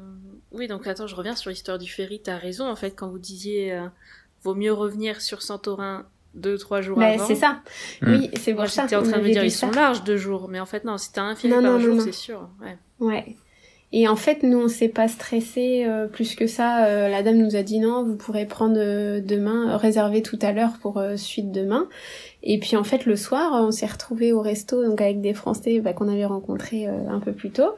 Speaker 1: oui, donc attends, je reviens sur l'histoire du ferry. T'as raison, en fait, quand vous disiez euh, vaut mieux revenir sur Santorin deux, trois jours
Speaker 3: Bah,
Speaker 1: avant.
Speaker 3: c'est ça.
Speaker 4: Mm.
Speaker 3: Oui, c'est pour
Speaker 1: Moi,
Speaker 3: ça.
Speaker 1: j'étais en
Speaker 3: on
Speaker 1: train de me dire, ils
Speaker 3: ça.
Speaker 1: sont larges deux jours. Mais en fait, non, si t'as un ferry par
Speaker 3: non,
Speaker 1: jour,
Speaker 3: non, non.
Speaker 1: c'est sûr. Ouais.
Speaker 3: Ouais. Et en fait, nous, on s'est pas stressé euh, plus que ça. Euh, la dame nous a dit non, vous pourrez prendre euh, demain, réserver tout à l'heure pour suite demain. Et puis en fait, le soir, on s'est retrouvés au resto, donc avec des Français bah, qu'on avait rencontrés un peu plus tôt.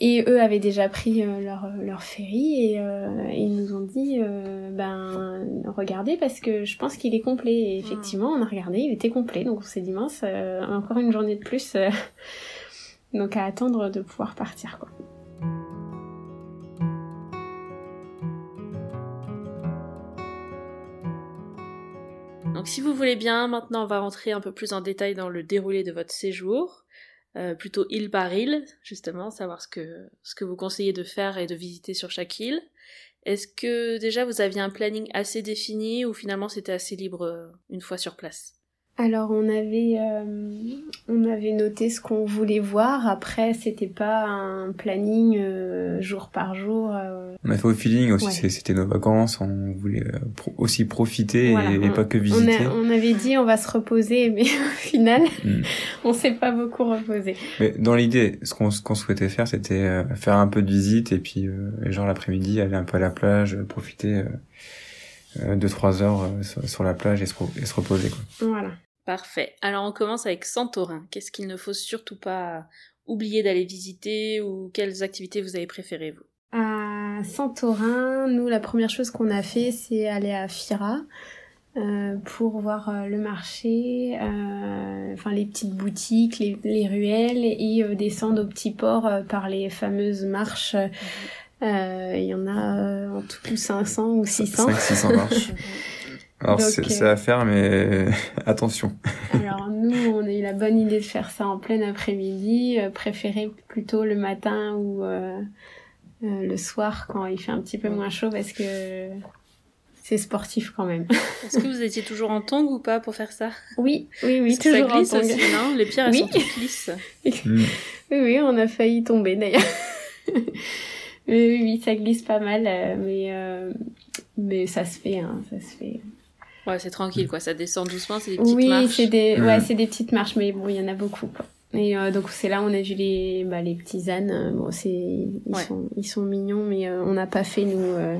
Speaker 3: Et eux avaient déjà pris leur, leur ferry et ils nous ont dit ben regardez parce que je pense qu'il est complet. Et effectivement, on a regardé, il était complet. Donc on s'est dit mince, encore une journée de plus. donc à attendre de pouvoir partir quoi.
Speaker 1: Donc, si vous voulez bien, maintenant, on va rentrer un peu plus en détail dans le déroulé de votre séjour. Euh, plutôt île par île, justement, savoir ce que, ce que vous conseillez de faire et de visiter sur chaque île. Est-ce que déjà vous aviez un planning assez défini ou finalement c'était assez libre euh, une fois sur place?
Speaker 3: Alors on avait euh, on avait noté ce qu'on voulait voir. Après c'était pas un planning euh, jour par jour. euh,
Speaker 4: On a fait au feeling aussi,
Speaker 3: Ouais.
Speaker 4: c'était nos vacances, on voulait euh, pro- aussi profiter
Speaker 3: Voilà,
Speaker 4: et, pas que
Speaker 3: on,
Speaker 4: visiter.
Speaker 3: a- on avait dit on va se reposer, mais au final
Speaker 4: Mm.
Speaker 3: on s'est pas beaucoup reposé.
Speaker 4: Mais dans l'idée, ce qu'on qu'on souhaitait faire, c'était euh, faire un peu de visite et puis euh, genre l'après-midi aller un peu à la plage, profiter euh, euh, deux trois heures sur, la plage et se, et se reposer quoi.
Speaker 3: Voilà.
Speaker 1: Parfait. Alors on commence avec Santorin. Qu'est-ce qu'il ne faut surtout pas oublier d'aller visiter ou quelles activités vous avez préférées vous?
Speaker 3: À Santorin, nous la première chose qu'on a fait c'est aller à Fira. euh, pour voir euh, le marché, euh, enfin les petites boutiques, les, les ruelles et euh, descendre au petit port euh, par les fameuses marches. Euh, Il y en a euh, en tout 500 ou 600.
Speaker 4: 5 600 marches. Alors
Speaker 3: Donc,
Speaker 4: c'est
Speaker 3: euh,
Speaker 4: c'est à faire, mais attention.
Speaker 3: Alors nous, on a eu la bonne idée de faire ça en plein après-midi, euh, préféré plutôt le matin ou euh, euh, le soir quand il fait un petit peu moins chaud parce que c'est sportif quand même.
Speaker 1: Est-ce que vous étiez toujours en tongs ou pas pour faire ça?
Speaker 3: Oui, oui, oui,
Speaker 1: Parce que
Speaker 3: toujours
Speaker 1: ça glisse
Speaker 3: en tongs.
Speaker 1: aussi, non? Les pierres, elles
Speaker 3: Oui.
Speaker 1: sont toutes lisses.
Speaker 4: Mm.
Speaker 3: Oui, oui, on a failli tomber d'ailleurs. oui, oui, oui, ça glisse pas mal, mais euh, mais ça se fait, hein, ça se fait.
Speaker 1: Ouais, c'est tranquille, quoi. Ça descend doucement, c'est des petites
Speaker 3: Oui,
Speaker 1: marches.
Speaker 3: c'est des,
Speaker 4: Mm.
Speaker 3: ouais, c'est des petites marches, mais bon, il y en a beaucoup, quoi. Et euh, donc c'est là où on a vu les, bah, les petits ânes. euh, Bon, c'est, ils
Speaker 1: Ouais.
Speaker 3: sont, ils sont mignons, mais euh, on n'a pas fait nous euh,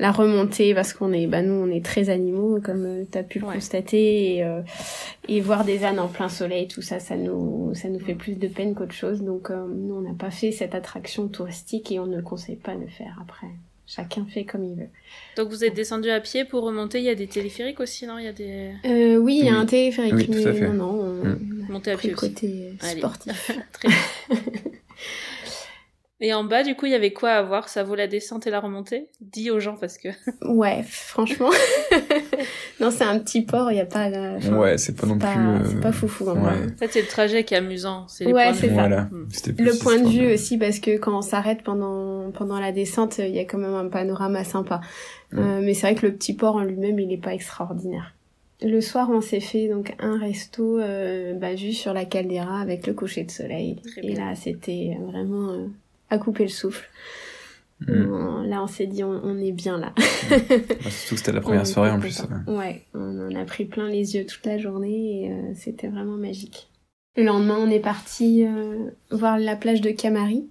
Speaker 3: la remontée parce qu'on est, bah nous, on est très animaux, comme euh, t'as pu le
Speaker 1: Ouais.
Speaker 3: constater, et, euh, et voir des ânes en plein soleil, tout ça, ça nous, ça nous fait plus de peine qu'autre chose. Donc euh, nous, on n'a pas fait cette attraction touristique et on ne le conseille pas de le faire après. Chacun fait comme il veut.
Speaker 1: Donc vous êtes descendu à pied pour remonter. Il y a des téléphériques aussi, non? Il y a des
Speaker 3: Euh, oui, il y a
Speaker 4: Oui.
Speaker 3: un téléphérique,
Speaker 4: Oui, tout à
Speaker 3: mais
Speaker 4: fait.
Speaker 3: non, non, on,
Speaker 4: Mm.
Speaker 1: montées à pied
Speaker 3: le
Speaker 1: aussi.
Speaker 3: côté
Speaker 1: Allez.
Speaker 3: sportif.
Speaker 1: Très bien. Et en bas, du coup, il y avait quoi à voir? Ça vaut la descente et la remontée? Dis aux gens parce que.
Speaker 3: Ouais, franchement. non, c'est un petit port, il y a pas. enfin,
Speaker 4: Ouais, c'est pas non plus.
Speaker 3: pas-
Speaker 4: euh,
Speaker 3: c'est pas foufou, hein.
Speaker 4: ouais.
Speaker 1: En fait, c'est le trajet qui est amusant. Les
Speaker 3: Ouais, c'est ça.
Speaker 4: Voilà.
Speaker 1: Mm.
Speaker 4: Plus
Speaker 3: Le point de vue aussi, parce que quand on s'arrête pendant pendant la descente, il y a quand même un panorama sympa. Euh, mais c'est vrai que le petit port en lui-même, il est pas extraordinaire. Le soir, on s'est fait donc un resto euh, bah, vue sur la caldeira avec le coucher de soleil.
Speaker 1: Très
Speaker 3: Et
Speaker 1: bien.
Speaker 3: là, c'était vraiment euh, à couper le souffle.
Speaker 4: Mm.
Speaker 3: Là, on s'est dit, on, on est bien là.
Speaker 4: Bah, Surtout que c'était la première soirée en plus. ouais.
Speaker 3: Ouais, on en a pris plein les yeux toute la journée et euh, c'était vraiment magique. Le lendemain, on est parti euh, voir la plage de Camari.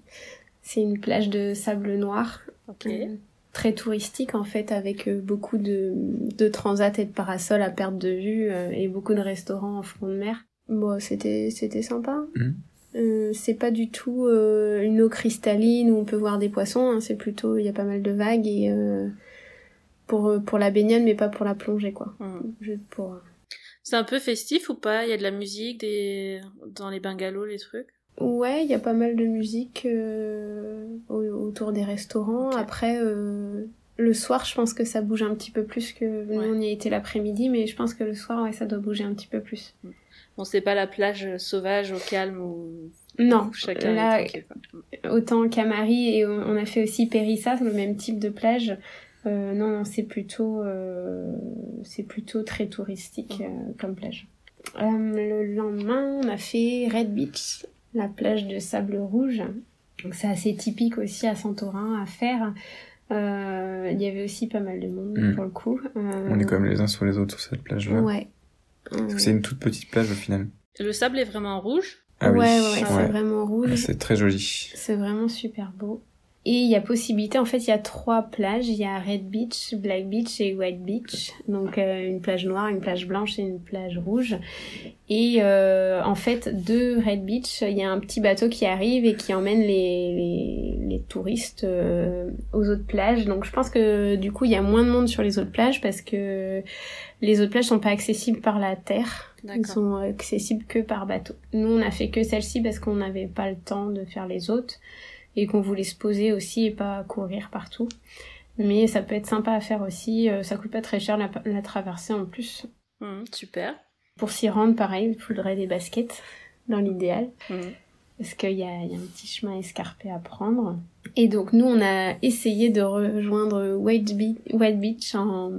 Speaker 3: C'est une plage de sable noir, euh, très touristique en fait, avec beaucoup de, de transats et de parasols à perte de vue euh, et beaucoup de restaurants en front de mer. Bon, c'était c'était sympa.
Speaker 4: Mhm.
Speaker 3: Euh, c'est pas du tout euh, une eau cristalline où on peut voir des poissons. hein, c'est plutôt il y a pas mal de vagues et euh, pour pour la baignade, mais pas pour la plongée quoi.
Speaker 1: Mm.
Speaker 3: Juste pour.
Speaker 1: C'est un peu festif ou pas? Il y a de la musique des... dans les bungalows, les trucs?
Speaker 3: Ouais, il y a pas mal de musique au- autour des restaurants. Après, le soir, je pense que ça bouge un petit peu plus que nous,
Speaker 1: Ouais.
Speaker 3: on y a été l'après-midi, mais je pense que le soir, ouais, ça doit bouger un petit peu plus.
Speaker 1: Bon, c'est pas la plage sauvage au calme où
Speaker 3: Non,
Speaker 1: où chacun
Speaker 3: là,
Speaker 1: est tranquille. quoi.
Speaker 3: autant Camari et on a fait aussi Périssa, le même type de plage. Euh, non, non, c'est plutôt, euh, c'est plutôt très touristique euh, comme plage. Euh, le lendemain, on a fait Red Beach, la plage de sable rouge. Donc c'est assez typique aussi à Santorin à faire. Euh, Il y avait aussi pas mal de monde
Speaker 4: Mm.
Speaker 3: pour le coup. Euh,
Speaker 4: On est quand même les uns sur les autres sur cette plage-là.
Speaker 3: Ouais.
Speaker 4: Parce que c'est une toute petite plage au final.
Speaker 1: Le sable est vraiment rouge
Speaker 4: Ah oui.
Speaker 3: ouais, ouais, ouais, c'est vraiment rouge.
Speaker 4: C'est très joli.
Speaker 3: C'est vraiment super beau. Et il y a possibilité, en fait, il y a trois plages. Il y a Red Beach, Black Beach et White Beach. Donc euh, une plage noire, une plage blanche et une plage rouge. Et euh, en fait, de Red Beach, il y a un petit bateau qui arrive et qui emmène les, les, les touristes euh, aux autres plages. Donc je pense que du coup, il y a moins de monde sur les autres plages parce que les autres plages sont pas accessibles par la terre. Ils sont accessibles que par bateau. Nous, on a fait que celle-ci parce qu'on n'avait pas le temps de faire les autres et qu'on voulait se poser aussi et pas courir partout. Mais ça peut être sympa à faire aussi. euh, Ça coûte pas très cher la, la traversée en plus.
Speaker 1: Mm, super.
Speaker 3: Pour s'y rendre, pareil, il faudrait des baskets dans l'idéal
Speaker 1: Mm.
Speaker 3: parce qu'il y a, il y a un petit chemin escarpé à prendre. Et donc nous, on a essayé de rejoindre White Beach, White Beach en,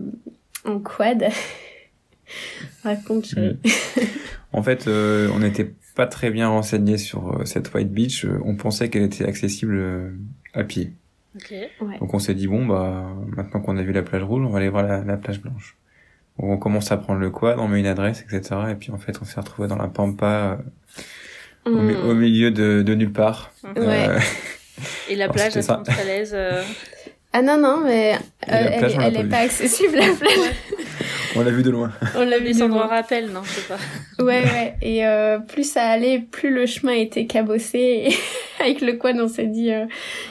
Speaker 3: en quad. Raconte, chérie.
Speaker 4: En fait, euh, on n'était pas très bien renseigné sur euh, cette White Beach. Euh, On pensait qu'elle était accessible euh, à pied.
Speaker 1: Ok.
Speaker 3: Ouais.
Speaker 4: Donc on s'est dit bon bah maintenant qu'on a vu la plage rouge, on va aller voir la, la plage blanche. Donc, on commence à prendre le quad, on met une adresse, etc. Et puis en fait on s'est retrouvé dans la pampa euh, au, mi-
Speaker 3: Mm.
Speaker 4: au milieu de, de nulle part.
Speaker 3: Ouais.
Speaker 1: Et la
Speaker 4: Alors,
Speaker 1: plage
Speaker 4: c'était
Speaker 1: à. Sainte-Falaise euh,
Speaker 3: Ah non, non, mais euh, elle,
Speaker 4: plage,
Speaker 3: elle
Speaker 4: pas
Speaker 3: est pas accessible, la plage.
Speaker 4: On l'a vu de loin.
Speaker 3: On l'a vu
Speaker 1: endroits
Speaker 3: loin.
Speaker 1: rappel, non, je sais pas.
Speaker 3: Ouais, ouais. Et euh, plus ça allait, plus le chemin était cabossé. Et avec le quad, on s'est dit, euh,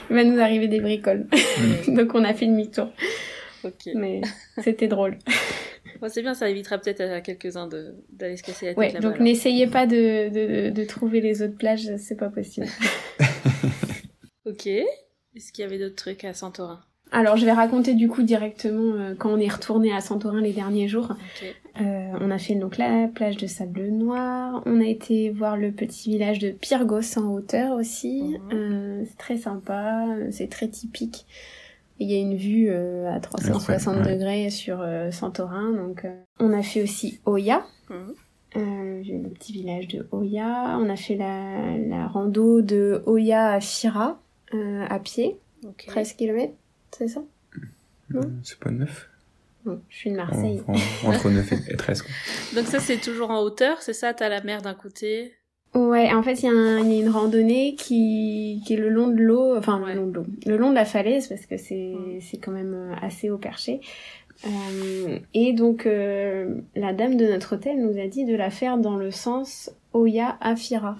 Speaker 3: il va nous arriver des bricoles. Donc on a fait demi-tour.
Speaker 1: Ok.
Speaker 3: Mais c'était drôle.
Speaker 1: Bon, c'est bien, ça évitera peut-être à quelques-uns de- d'aller se casser la tête
Speaker 3: Ouais, donc n'essayez pas de, de, de trouver les autres plages, c'est pas possible.
Speaker 1: Ok. Est-ce qu'il y avait d'autres trucs à Santorin?
Speaker 3: Alors, je vais raconter du coup directement euh, quand on est retourné à Santorin les derniers jours. Euh, on a fait donc la plage de sable noir. On a été voir le petit village de Pyrgos en hauteur aussi.
Speaker 1: Mhm.
Speaker 3: Euh, c'est très sympa, c'est très typique. Il y a une vue euh, à 360
Speaker 4: Ouais, ouais.
Speaker 3: degrés sur euh, Santorin. Donc, euh, on a fait aussi Oya.
Speaker 1: Mhm.
Speaker 3: Euh, le petit village de Oya. On a fait la, la rando de Oya à Fira euh, à pied,
Speaker 1: Ok.
Speaker 3: 13 km, c'est ça? Non?
Speaker 4: C'est pas 9
Speaker 3: Non, je suis de Marseille.
Speaker 4: Entre 9 et 13, quoi.
Speaker 1: Donc ça, c'est toujours en hauteur, c'est ça? T'as la mer d'un côté?
Speaker 3: Ouais, en fait, il y, a y une randonnée qui, qui est le long de l'eau, enfin
Speaker 1: Ouais.
Speaker 3: le long de l'eau, le long de la falaise parce que c'est
Speaker 1: Mm.
Speaker 3: c'est quand même euh, assez haut perché. Euh, et donc euh, la dame de notre hôtel nous a dit de la faire dans le sens Oya Afira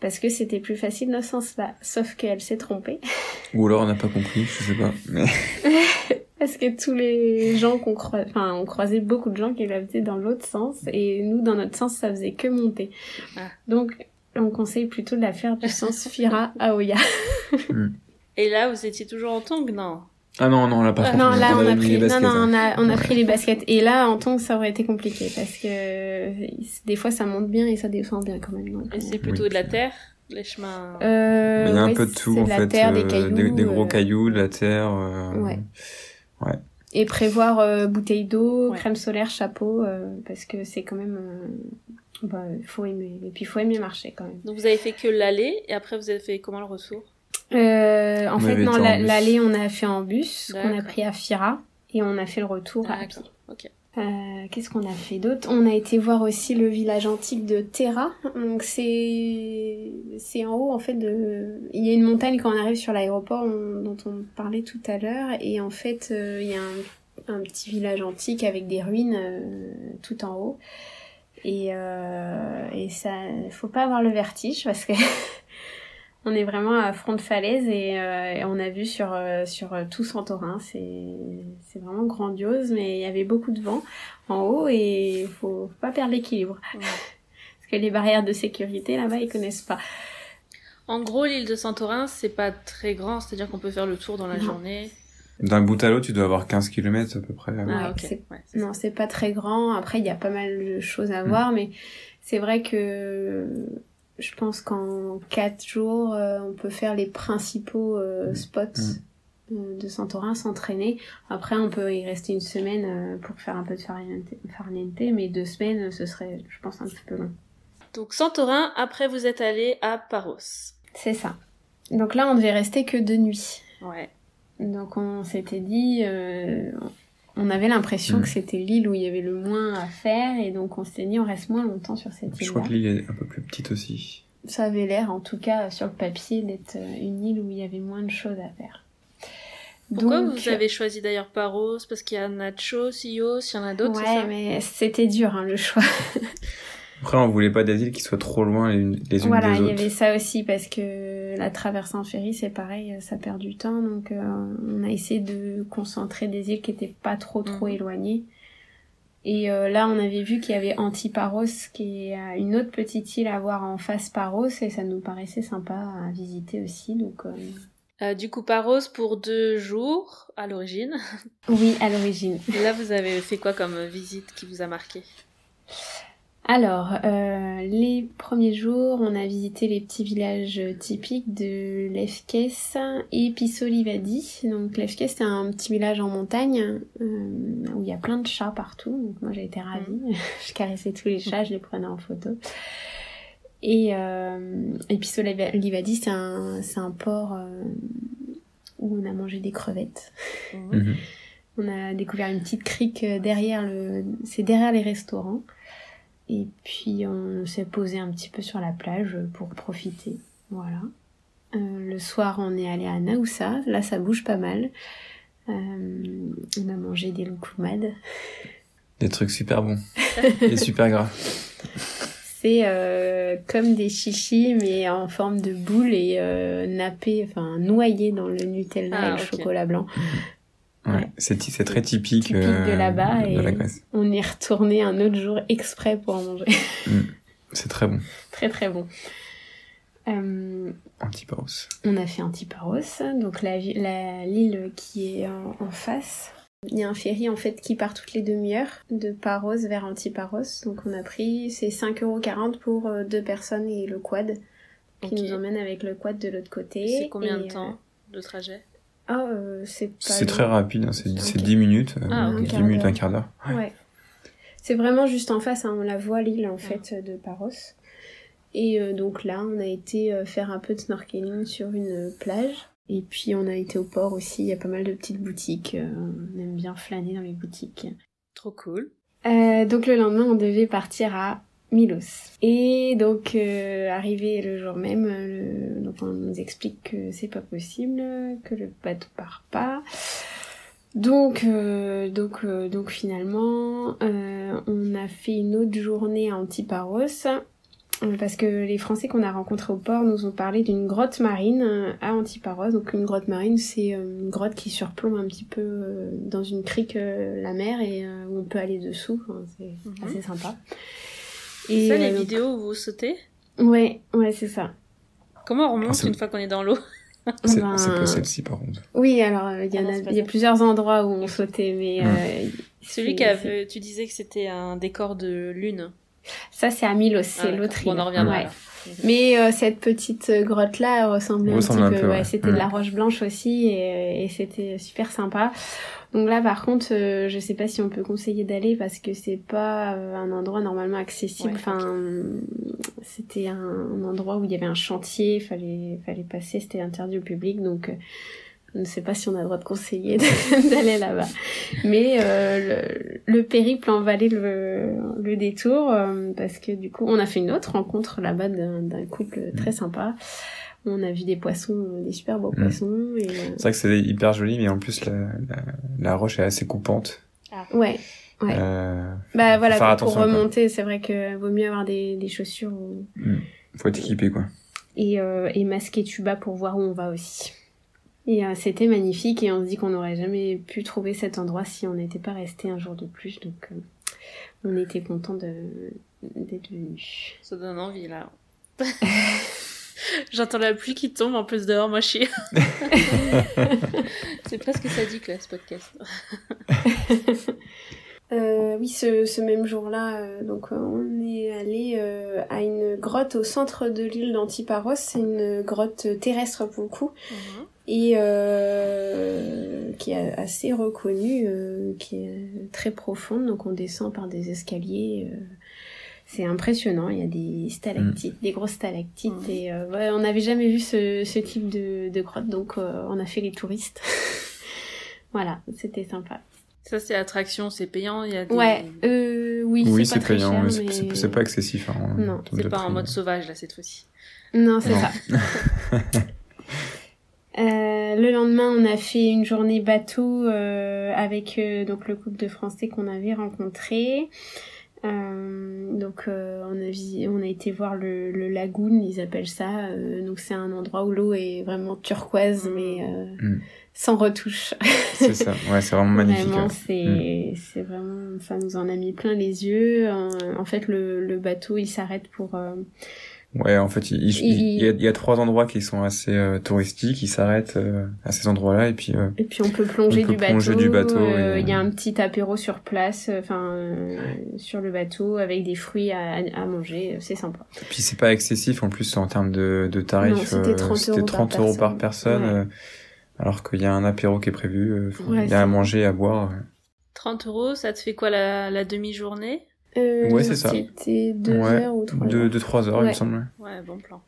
Speaker 3: Parce que c'était plus facile dans ce sens-là. Sauf qu'elle s'est trompée
Speaker 4: Ou alors on n'a pas compris, je sais pas. Mais...
Speaker 3: parce que tous les gens qu'on croise, enfin on croisait beaucoup de gens qui la faisaient dans l'autre sens et nous dans notre sens ça faisait que monter.
Speaker 1: Ah.
Speaker 3: Donc on conseille plutôt de la faire du sens Fira à Oya.
Speaker 1: Et là, vous étiez toujours en tongue, non?
Speaker 4: Ah non, non, là par
Speaker 1: Ah,
Speaker 4: contre,
Speaker 3: non, là, on a pris,
Speaker 4: les
Speaker 3: non,
Speaker 4: baskets,
Speaker 3: non,
Speaker 4: hein.
Speaker 3: on a, on a
Speaker 4: Ouais.
Speaker 3: pris les baskets. Et là, en tongs, ça aurait été compliqué parce que euh, des fois, ça monte bien et ça descend bien quand même. Donc,
Speaker 1: Et c'est
Speaker 3: euh,
Speaker 1: plutôt
Speaker 4: Oui.
Speaker 1: de la terre, les chemins.
Speaker 3: euh,
Speaker 4: Il y a un
Speaker 3: ouais,
Speaker 4: peu de tout en
Speaker 3: de la
Speaker 4: fait,
Speaker 3: terre, des
Speaker 4: euh,
Speaker 3: cailloux,
Speaker 4: des, des gros
Speaker 3: euh,
Speaker 4: cailloux, de la terre. euh,
Speaker 3: Ouais. Et prévoir euh, bouteille d'eau,
Speaker 1: Ouais.
Speaker 3: crème solaire, chapeau, euh, parce que c'est quand même, euh, bah, faut aimer. Et puis, faut aimer marcher quand même.
Speaker 1: Donc vous avez fait que l'aller, et après vous avez fait comment le retour?
Speaker 3: Euh, en
Speaker 4: On
Speaker 3: fait, non, l'aller, on a fait en bus, qu'on a pris à Fira, et on a fait le retour à pied.
Speaker 1: D'accord, ok.
Speaker 3: Euh, Qu'est-ce qu'on a fait d'autre? On a été voir aussi le village antique de Terra. Donc c'est c'est en haut en fait de. Il y a une montagne quand on arrive sur l'aéroport on- dont on parlait tout à l'heure et en fait euh, il y a un, un petit village antique avec des ruines euh, tout en haut. Et euh, et ça faut pas avoir le vertige parce que on est vraiment à front de falaise et, euh, et on a vu sur euh, sur euh, tout Santorin, c'est c'est vraiment grandiose, mais il y avait beaucoup de vent en haut et faut, faut pas perdre l'équilibre
Speaker 1: Ouais.
Speaker 3: parce que les barrières de sécurité là-bas ils connaissent pas.
Speaker 1: En gros, l'île de Santorin, c'est pas très grand, c'est-à-dire qu'on peut faire le tour dans la
Speaker 3: Non.
Speaker 1: journée.
Speaker 4: D'un bout à l'autre, tu dois avoir 15 km à peu près.
Speaker 1: Ah, ok.
Speaker 3: c'est-
Speaker 1: Ouais, c'est
Speaker 3: Non, c'est pas très grand. Après il y a pas mal de choses à voir, mais c'est vrai que je pense qu'en quatre jours euh, on peut faire les principaux euh, spots. euh, de Santorin s'entraîner. Après, on peut y rester une semaine euh, pour faire un peu de farniente, farniente, mais deux semaines, ce serait, je pense, un petit peu long.
Speaker 1: Donc Santorin, après vous êtes allé à Paros.
Speaker 3: C'est ça. Donc là, on devait rester que deux nuits.
Speaker 1: Ouais.
Speaker 3: Donc on s'était dit, euh, on avait l'impression
Speaker 4: Mm.
Speaker 3: que c'était l'île où il y avait le moins à faire, et donc on s'était dit, on reste moins longtemps sur cette
Speaker 4: Je crois que l'île est un peu plus petite aussi.
Speaker 3: Ça avait l'air, en tout cas, sur le papier, d'être euh, une île où il y avait moins de choses à faire.
Speaker 1: Pourquoi
Speaker 3: Donc,
Speaker 1: vous avez choisi d'ailleurs Paros? Parce qu'il y a Nacho, Sios, il y en a d'autres,
Speaker 3: Ouais,
Speaker 1: ça?
Speaker 3: mais c'était dur, hein, le choix.
Speaker 4: Après, on voulait pas des îles qui soient trop loin les unes, les unes
Speaker 3: Voilà,
Speaker 4: des
Speaker 3: il y
Speaker 4: autres.
Speaker 3: avait ça aussi parce que la traversée en ferry, c'est pareil, ça perd du temps. Donc, euh, on a essayé de concentrer des îles qui étaient pas trop trop
Speaker 1: Mhm.
Speaker 3: éloignées. Et euh, là, on avait vu qu'il y avait Antiparos, qui est euh, une autre petite île à voir en face Paros, et ça nous paraissait sympa à visiter aussi. Donc, euh,
Speaker 1: Euh, Du coup, Paros pour deux jours à l'origine.
Speaker 3: oui, à l'origine.
Speaker 1: Et là, vous avez fait quoi comme visite qui vous a marqué?
Speaker 3: Alors, euh, les premiers jours, on a visité les petits villages typiques de Lefkes et Pissolivadi. Donc Lefkes, c'est un petit village en montagne euh, où il y a plein de chats partout. Donc moi, j'ai été ravie. je caressais tous les chats, je les prenais en photo. Et, euh, et Pissolivadi, c'est un, c'est un port euh, où on a mangé des crevettes.
Speaker 4: Mhm.
Speaker 3: On a découvert une petite crique derrière le, c'est derrière les restaurants. Et puis on s'est posé un petit peu sur la plage pour profiter. Voilà. Euh, le soir, on est allé à Naoussa. Là, ça bouge pas mal. Euh, on a mangé des loukoumades.
Speaker 4: Des trucs super bons. Et super gras.
Speaker 3: C'est euh, comme des chichis, mais en forme de boule et euh, nappé, enfin noyé dans le Nutella
Speaker 1: Ah,
Speaker 3: et le
Speaker 1: ok.
Speaker 3: chocolat blanc.
Speaker 4: Ouais. C'est très typique,
Speaker 3: Typique de
Speaker 4: euh,
Speaker 3: là-bas
Speaker 4: de
Speaker 3: et-
Speaker 4: la Grèce.
Speaker 3: On est retourné un autre jour exprès pour en manger.
Speaker 4: C'est très bon.
Speaker 3: très très bon. Euh,
Speaker 4: Antiparos.
Speaker 3: on a fait Antiparos, donc la l'île qui est en, en face. Il y a un ferry en fait qui part toutes les demi-heures de Paros vers Antiparos. Donc on a pris c'est 5,40€ pour euh, deux personnes et le quad qui nous emmène avec le quad de l'autre côté.
Speaker 1: C'est combien
Speaker 3: Et,
Speaker 1: de
Speaker 3: euh,
Speaker 1: temps de trajet?
Speaker 3: Ah, euh, c'est pas
Speaker 4: C'est
Speaker 3: long.
Speaker 4: très rapide, hein, c'est c'est
Speaker 3: Ok.
Speaker 4: 10 minutes. euh,
Speaker 1: Ah, ok.
Speaker 4: 10 minutes, un quart d'heure.
Speaker 3: Ouais. C'est vraiment juste en face, hein, on la voit l'île en fait de Paros. Et euh, donc là, on a été euh, faire un peu de snorkeling sur une plage. Et puis on a été au port aussi, il y a pas mal de petites boutiques. euh, on aime bien flâner dans les boutiques.
Speaker 1: Trop cool.
Speaker 3: Euh, donc le lendemain, on devait partir à Milos. Et donc euh, arrivé le jour même, euh, le- donc on nous explique que c'est pas possible, que le bateau part pas. Donc euh, donc euh, donc finalement, on a fait une autre journée à Antiparos. Parce que les Français qu'on a rencontrés au port nous ont parlé d'une grotte marine à Antiparos. Donc une grotte marine, c'est une grotte qui surplombe un petit peu dans une crique la mer et où on peut aller dessous. Enfin, c'est
Speaker 1: Mhm.
Speaker 3: assez sympa.
Speaker 1: C'est ça
Speaker 3: euh,
Speaker 1: les
Speaker 3: donc-
Speaker 1: vidéos où vous sautez?
Speaker 3: Ouais, ouais, c'est ça.
Speaker 1: Comment on remonte
Speaker 4: Ah,
Speaker 1: une fois qu'on est dans l'eau?
Speaker 4: C'est
Speaker 3: Ben,
Speaker 4: pas celle-ci par contre.
Speaker 3: Oui, alors euh, il y
Speaker 1: Ah
Speaker 3: il y a plusieurs endroits où on sautait, mais
Speaker 4: Ouais.
Speaker 3: euh,
Speaker 1: Celui qui avait, tu disais que c'était un décor de lune.
Speaker 3: Ça, c'est à Milos, c'est
Speaker 1: Ah,
Speaker 3: l'autre
Speaker 1: Bon, on en reviendra
Speaker 3: Ouais. Mais euh, cette euh, grotte là ressemblait un
Speaker 4: un
Speaker 3: petit peu.
Speaker 4: peu,
Speaker 3: ouais,
Speaker 4: ouais.
Speaker 3: c'était de
Speaker 4: Mm.
Speaker 3: la roche blanche aussi et, et c'était super sympa. Donc là, par contre, euh, je sais pas si on peut conseiller d'aller parce que c'est pas euh, un endroit normalement accessible.
Speaker 1: Ouais,
Speaker 3: enfin, c'était un, un endroit où il y avait un chantier, fallait fallait passer, c'était interdit au public, donc. Je ne sais pas si on a le droit de conseiller d'aller là-bas. Mais euh, le, le périple en valait le, le détour euh, parce que du coup, on a fait une autre rencontre là-bas d'un couple très sympa. On a vu des poissons, euh, des super beaux
Speaker 4: Mm.
Speaker 3: poissons. Et,
Speaker 4: C'est vrai que c'est hyper joli, mais en plus la, la, la roche est assez coupante.
Speaker 3: ouais. Ouais.
Speaker 4: Euh,
Speaker 3: Bah voilà,
Speaker 4: faire
Speaker 3: pour, remonter, c'est vrai que vaut mieux avoir des, des chaussures ou-
Speaker 4: faut être équipé quoi.
Speaker 3: et, euh, et masquer tuba pour voir où on va aussi. Et euh, c'était magnifique et on se dit qu'on n'aurait jamais pu trouver cet endroit si on n'était pas resté un jour de plus. Donc euh, on était content d'être venus.
Speaker 1: Ça donne envie là. J'entends la pluie qui tombe en plus dehors, moi je suis. c'est presque sadique là ce podcast.
Speaker 3: Euh, oui, ce, ce même jour-là, euh, donc euh, on est allé à une grotte au centre de l'île d'Antiparos. C'est une grotte terrestre pour le coup et euh, qui est assez reconnue, euh, qui est très profonde. Donc on descend par des escaliers. euh, c'est impressionnant. Il y a des stalactites, des grosses stalactites.
Speaker 1: Mhm.
Speaker 3: Et euh, ouais, on n'avait jamais vu ce, ce type de, de grotte, donc euh, on a fait les touristes. voilà, c'était sympa.
Speaker 1: Ça c'est attraction, c'est payant, il y a des...
Speaker 3: Ouais, euh, oui,
Speaker 4: Oui,
Speaker 3: c'est
Speaker 4: payant,
Speaker 3: cher,
Speaker 4: mais c'est
Speaker 3: mais-
Speaker 4: pas excessif. Hein,
Speaker 3: Non,
Speaker 4: en
Speaker 1: C'est pas en
Speaker 4: prix.
Speaker 1: mode sauvage là cette fois-ci.
Speaker 3: Non, c'est ça. Euh, le lendemain, on a fait une journée bateau euh, avec euh, donc le couple de Français qu'on avait rencontré. Euh, donc euh, on a on a été voir le, le lagoon, ils appellent ça. Euh, donc c'est un endroit où l'eau est vraiment turquoise,
Speaker 1: Mm.
Speaker 3: mais euh,
Speaker 4: Mm.
Speaker 3: sans retouche.
Speaker 4: C'est ça, ouais, c'est vraiment magnifique.
Speaker 3: Vraiment,
Speaker 4: ouais.
Speaker 3: c'est c'est vraiment ça nous en a mis plein les yeux. En, en fait, le, le bateau il s'arrête pour euh,
Speaker 4: Ouais, en fait, il, il,
Speaker 3: Il-
Speaker 4: il y, a, il y a trois endroits qui sont assez euh, touristiques. Ils s'arrêtent euh, à ces endroits-là et puis euh,
Speaker 3: Et puis on peut plonger,
Speaker 4: On peut
Speaker 3: du, bateau,
Speaker 4: plonger du bateau
Speaker 3: euh,
Speaker 4: et-
Speaker 3: Il y a un petit apéro sur place, enfin euh, sur le bateau avec des fruits à, à manger. C'est sympa.
Speaker 4: puis c'est pas excessif en plus en termes de, de tarifs.
Speaker 3: C'était 30
Speaker 4: c'était
Speaker 3: euros par
Speaker 4: 30 euros par
Speaker 3: personne. Ouais.
Speaker 4: euh, alors qu'il y a un apéro qui est prévu. euh,
Speaker 3: Ouais,
Speaker 4: il y a à manger, à boire.
Speaker 1: 30 euros, ça te fait quoi la, la demi-journée?
Speaker 3: Euh,
Speaker 4: Ouais, c'est ça.
Speaker 3: C'était deux
Speaker 4: Ouais,
Speaker 3: heures ou trois
Speaker 4: De,
Speaker 3: heures.
Speaker 4: de 3 heures, il me semble.
Speaker 1: Ouais, bon plan.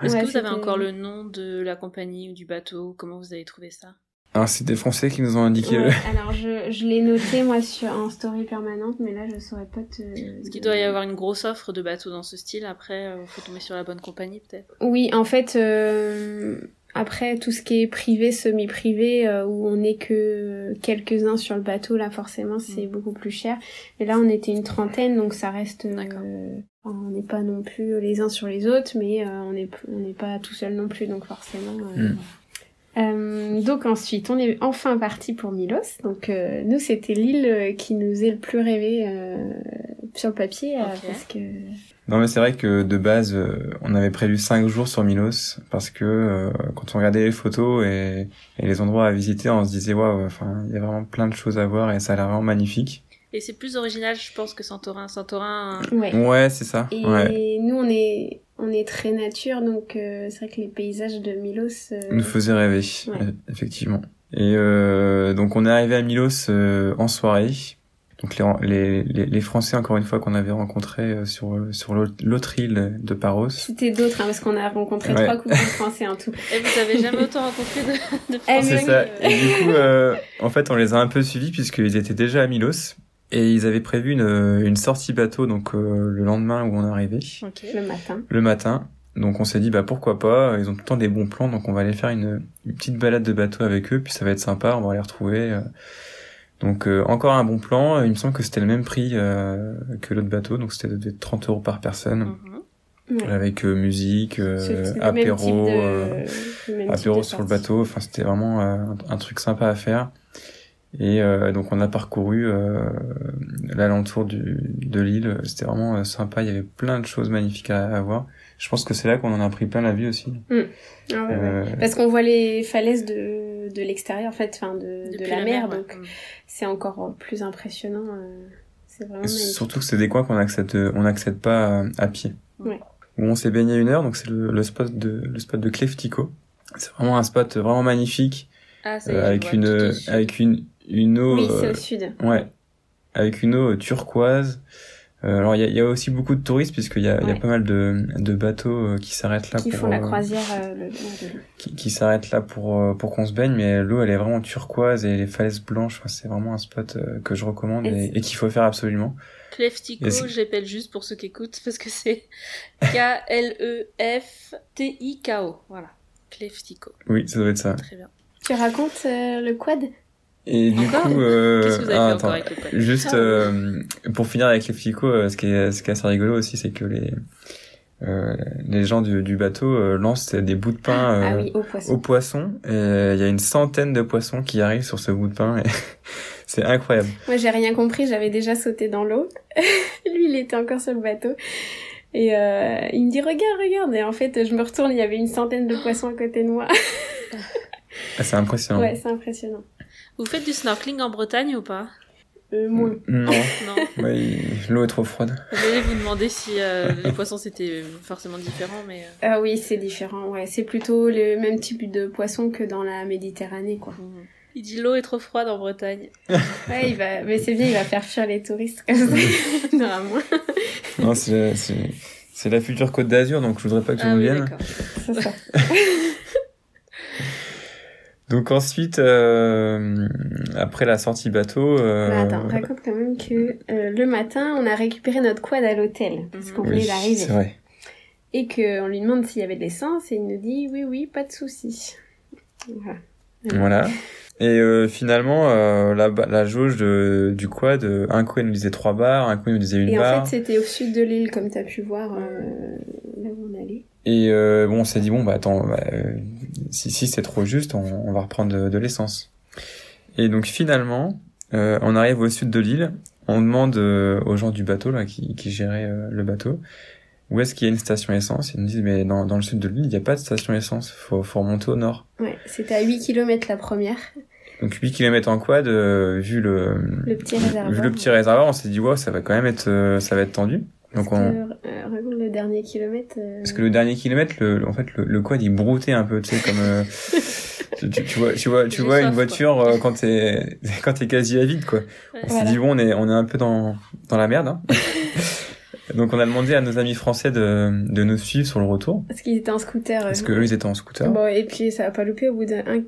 Speaker 3: Ouais,
Speaker 1: Est-ce que vous avez encore le nom de la compagnie ou du bateau? Comment vous avez trouvé ça?
Speaker 4: Alors, c'est des Français qui nous ont indiqué.
Speaker 3: Ouais,
Speaker 4: le-
Speaker 3: alors je, je l'ai noté moi sur en story permanente, mais là je saurais pas te.
Speaker 1: Parce qu'il doit y avoir une grosse offre de bateaux dans ce style. Après, euh, faut tomber sur la bonne compagnie peut-être.
Speaker 3: Oui, en fait, euh, après tout ce qui est privé, semi-privé, euh, où on n'est que quelques-uns sur le bateau, là forcément c'est
Speaker 1: Mm.
Speaker 3: beaucoup plus cher. Et là on était une trentaine, donc ça reste. euh, on n'est pas non plus les uns sur les autres, mais euh, on n'est on n'est pas tout seul non plus, donc forcément. euh,
Speaker 4: Mm.
Speaker 3: euh, donc ensuite, on est enfin parti pour Milos. Donc euh, nous, c'était l'île qui nous est le plus rêvé euh, sur le papier, euh, parce que
Speaker 4: Non, mais c'est vrai que de base, euh, on avait prévu cinq jours sur Milos parce que euh, quand on regardait les photos et, et, les endroits à visiter, on se disait waouh, enfin, il y a vraiment plein de choses à voir et ça a l'air vraiment magnifique.
Speaker 1: Et c'est plus original, je pense, que Santorin. Santorin.
Speaker 3: Ouais.
Speaker 4: Ouais, c'est ça.
Speaker 3: Et
Speaker 4: ouais.
Speaker 3: nous, on est, on est très nature, donc euh, c'est vrai que les paysages de Milos. euh,
Speaker 4: nous faisaient rêver,
Speaker 3: Ouais.
Speaker 4: euh, effectivement. Et euh, donc on est arrivé à Milos euh, en soirée. Donc les, les, les, les Français, encore une fois, qu'on avait rencontrés euh, sur, sur l'autre l'autre île de Paros.
Speaker 3: C'était d'autres, hein, parce qu'on a rencontré
Speaker 4: Ouais.
Speaker 3: trois couples français en tout.
Speaker 1: Et vous avez jamais autant rencontré de, de
Speaker 3: Eh,
Speaker 1: Français.
Speaker 4: C'est ça.
Speaker 1: euh,
Speaker 4: Et du coup, euh, en fait, on les a un peu suivis puisqu'ils étaient déjà à Milos. Et ils avaient prévu une, une sortie bateau donc euh, le lendemain où on est arrivé,
Speaker 1: Ok.
Speaker 3: Le matin.
Speaker 4: le matin. Donc on s'est dit bah pourquoi pas, ils ont tout le temps des bons plans donc on va aller faire une, une petite balade de bateau avec eux puis ça va être sympa, on va les retrouver. euh. Donc euh, encore un bon plan, il me semble que c'était le même prix euh, que l'autre bateau donc c'était de 30 euros par personne
Speaker 1: Mhm.
Speaker 3: Ouais.
Speaker 4: avec euh, musique, euh, apéro.
Speaker 3: de-
Speaker 4: euh,
Speaker 3: type
Speaker 4: apéro
Speaker 3: de
Speaker 4: sur le bateau. Enfin, c'était vraiment euh, un, truc sympa à faire. Et euh, donc on a parcouru euh, l'alentour du, de l'île. C'était vraiment euh, sympa. Il y avait plein de choses magnifiques à, à voir. Je pense que c'est là qu'on en a pris plein la vue aussi.
Speaker 3: Ah ouais, ouais.
Speaker 4: Euh,
Speaker 3: Parce qu'on voit les falaises de, de l'extérieur, en fait, enfin, de, la, mer, donc c'est encore plus impressionnant. euh, c'est vraiment
Speaker 4: surtout que c'est des coins qu'on accède, on n'accède pas euh, à pied.
Speaker 3: Ouais.
Speaker 4: Où on s'est baigné une heure. Donc c'est le, le spot de le spot de Cleftico. C'est vraiment un spot vraiment magnifique
Speaker 1: Ah,
Speaker 4: euh, avec une avec une une eau.
Speaker 3: Oui, c'est
Speaker 4: euh,
Speaker 3: au sud.
Speaker 4: Ouais, avec une eau turquoise. Euh, alors il y a, il y a aussi beaucoup de touristes puisqu'il y y a pas mal de, de bateaux euh, qui s'arrêtent là
Speaker 3: Qui
Speaker 4: pour
Speaker 3: font la
Speaker 4: euh,
Speaker 3: croisière euh, le long de l'eau.
Speaker 4: qui, qui s'arrêtent là pour pour qu'on se baigne mais l'eau elle est vraiment turquoise et les falaises blanches c'est vraiment un spot que je recommande
Speaker 3: Et
Speaker 4: et,
Speaker 3: c'est-
Speaker 4: et qu'il faut faire absolument. C'est-
Speaker 1: j'appelle juste pour ceux qui écoutent parce que c'est K-L-E-F-T-I-K-O. Voilà. Cleftico.
Speaker 4: Oui, ça doit être ça.
Speaker 1: Très bien.
Speaker 3: Tu racontes euh, le quad?
Speaker 4: Et du
Speaker 1: Encore
Speaker 4: coup euh,
Speaker 1: vous avez
Speaker 4: ah,
Speaker 1: fait
Speaker 4: attends,
Speaker 1: avec
Speaker 4: Juste
Speaker 3: Ah.
Speaker 4: euh, pour finir avec les flicots, euh, ce qui est ce qui est assez rigolo aussi, c'est que les euh, les gens du, du bateau euh, lancent des bouts de pain
Speaker 3: Ah
Speaker 4: euh,
Speaker 3: oui, au poisson.
Speaker 4: aux poissons. Et il y a une centaine de poissons qui arrivent sur ce bout de pain. Et c'est incroyable.
Speaker 3: Moi, j'ai rien compris, j'avais déjà sauté dans l'eau. Lui, il était encore sur le bateau. Et euh, il me dit, regarde, regarde. Et en fait, je me retourne, il y avait une centaine de poissons à côté de moi.
Speaker 4: Ah, c'est impressionnant.
Speaker 3: ouais, c'est impressionnant.
Speaker 1: Vous faites du snorkeling en Bretagne ou pas?
Speaker 3: Euh, moins.
Speaker 4: Non,
Speaker 1: Non.
Speaker 4: il- l'eau est trop froide.
Speaker 1: J'allais vous demander si euh, les poissons c'était forcément différent, mais. euh,
Speaker 3: Ah oui, c'est différent. Ouais, c'est plutôt le même type de poisson que dans la Méditerranée, quoi.
Speaker 1: mhm. Il dit l'eau est trop froide en Bretagne.
Speaker 3: Ouais, il va, mais c'est bien, il va faire fuir les touristes comme ça.
Speaker 4: Non, c'est c'est c'est la future Côte d'Azur, donc je voudrais pas que
Speaker 1: Ah
Speaker 4: vous
Speaker 1: oui,
Speaker 4: vienne.
Speaker 1: d'accord.
Speaker 3: C'est ça.
Speaker 4: Donc ensuite, euh, après la sortie bateau, euh,
Speaker 3: Mais attends, raconte quand même que euh, le matin, on a récupéré notre quad à l'hôtel, parce qu'on
Speaker 1: Mhm.
Speaker 3: venait
Speaker 4: oui,
Speaker 3: d'arriver.
Speaker 4: c'est vrai.
Speaker 3: Et qu'on lui demande s'il y avait de l'essence, et il nous dit oui, oui, pas de souci. Voilà.
Speaker 4: Voilà. Et euh, finalement, euh, la, la jauge de, du quad, euh, un coup elle nous disait trois barres, un coup il nous disait une
Speaker 3: Et
Speaker 4: barre.
Speaker 3: en fait, c'était au sud de l'île, comme tu as pu voir euh, là où on allait.
Speaker 4: Et euh, bon, on s'est dit bon bah attends, bah, euh, si si c'est trop juste, on, on va reprendre de, de l'essence. Et donc finalement, euh, on arrive au sud de l'île, on demande euh, aux gens du bateau là qui, qui géraient euh, le bateau où est-ce qu'il y a une station essence? Ils nous disent mais dans, dans le sud de l'île il n'y a pas de station essence, faut faut remonter au nord.
Speaker 3: Ouais, c'était à 8 km la première,
Speaker 4: Donc 8 km en quad, euh, vu le
Speaker 3: le petit réservoir.
Speaker 4: vu le petit réservoir, on s'est dit wow ça va quand même être ça va être tendu. Donc
Speaker 3: Parce
Speaker 4: on
Speaker 3: que, euh, raconte le dernier kilomètre. euh,
Speaker 4: Parce que le dernier kilomètre, le, en fait, le, le quad il broutait un peu, tu sais, comme euh, tu, tu, tu vois, tu vois, tu vois
Speaker 1: soif,
Speaker 4: une voiture euh, quand t'es quand t'es quasi à vide, quoi.
Speaker 1: Ouais.
Speaker 4: On s'est
Speaker 3: Voilà.
Speaker 4: dit bon, on est on est un peu dans dans la merde. Hein. Donc on a demandé à nos amis français de de nous suivre sur le retour,
Speaker 3: Parce qu'ils étaient en scooter. euh,
Speaker 4: parce que eux ils étaient en scooter.
Speaker 3: Bon, et puis ça a pas loupé au bout d'un... un-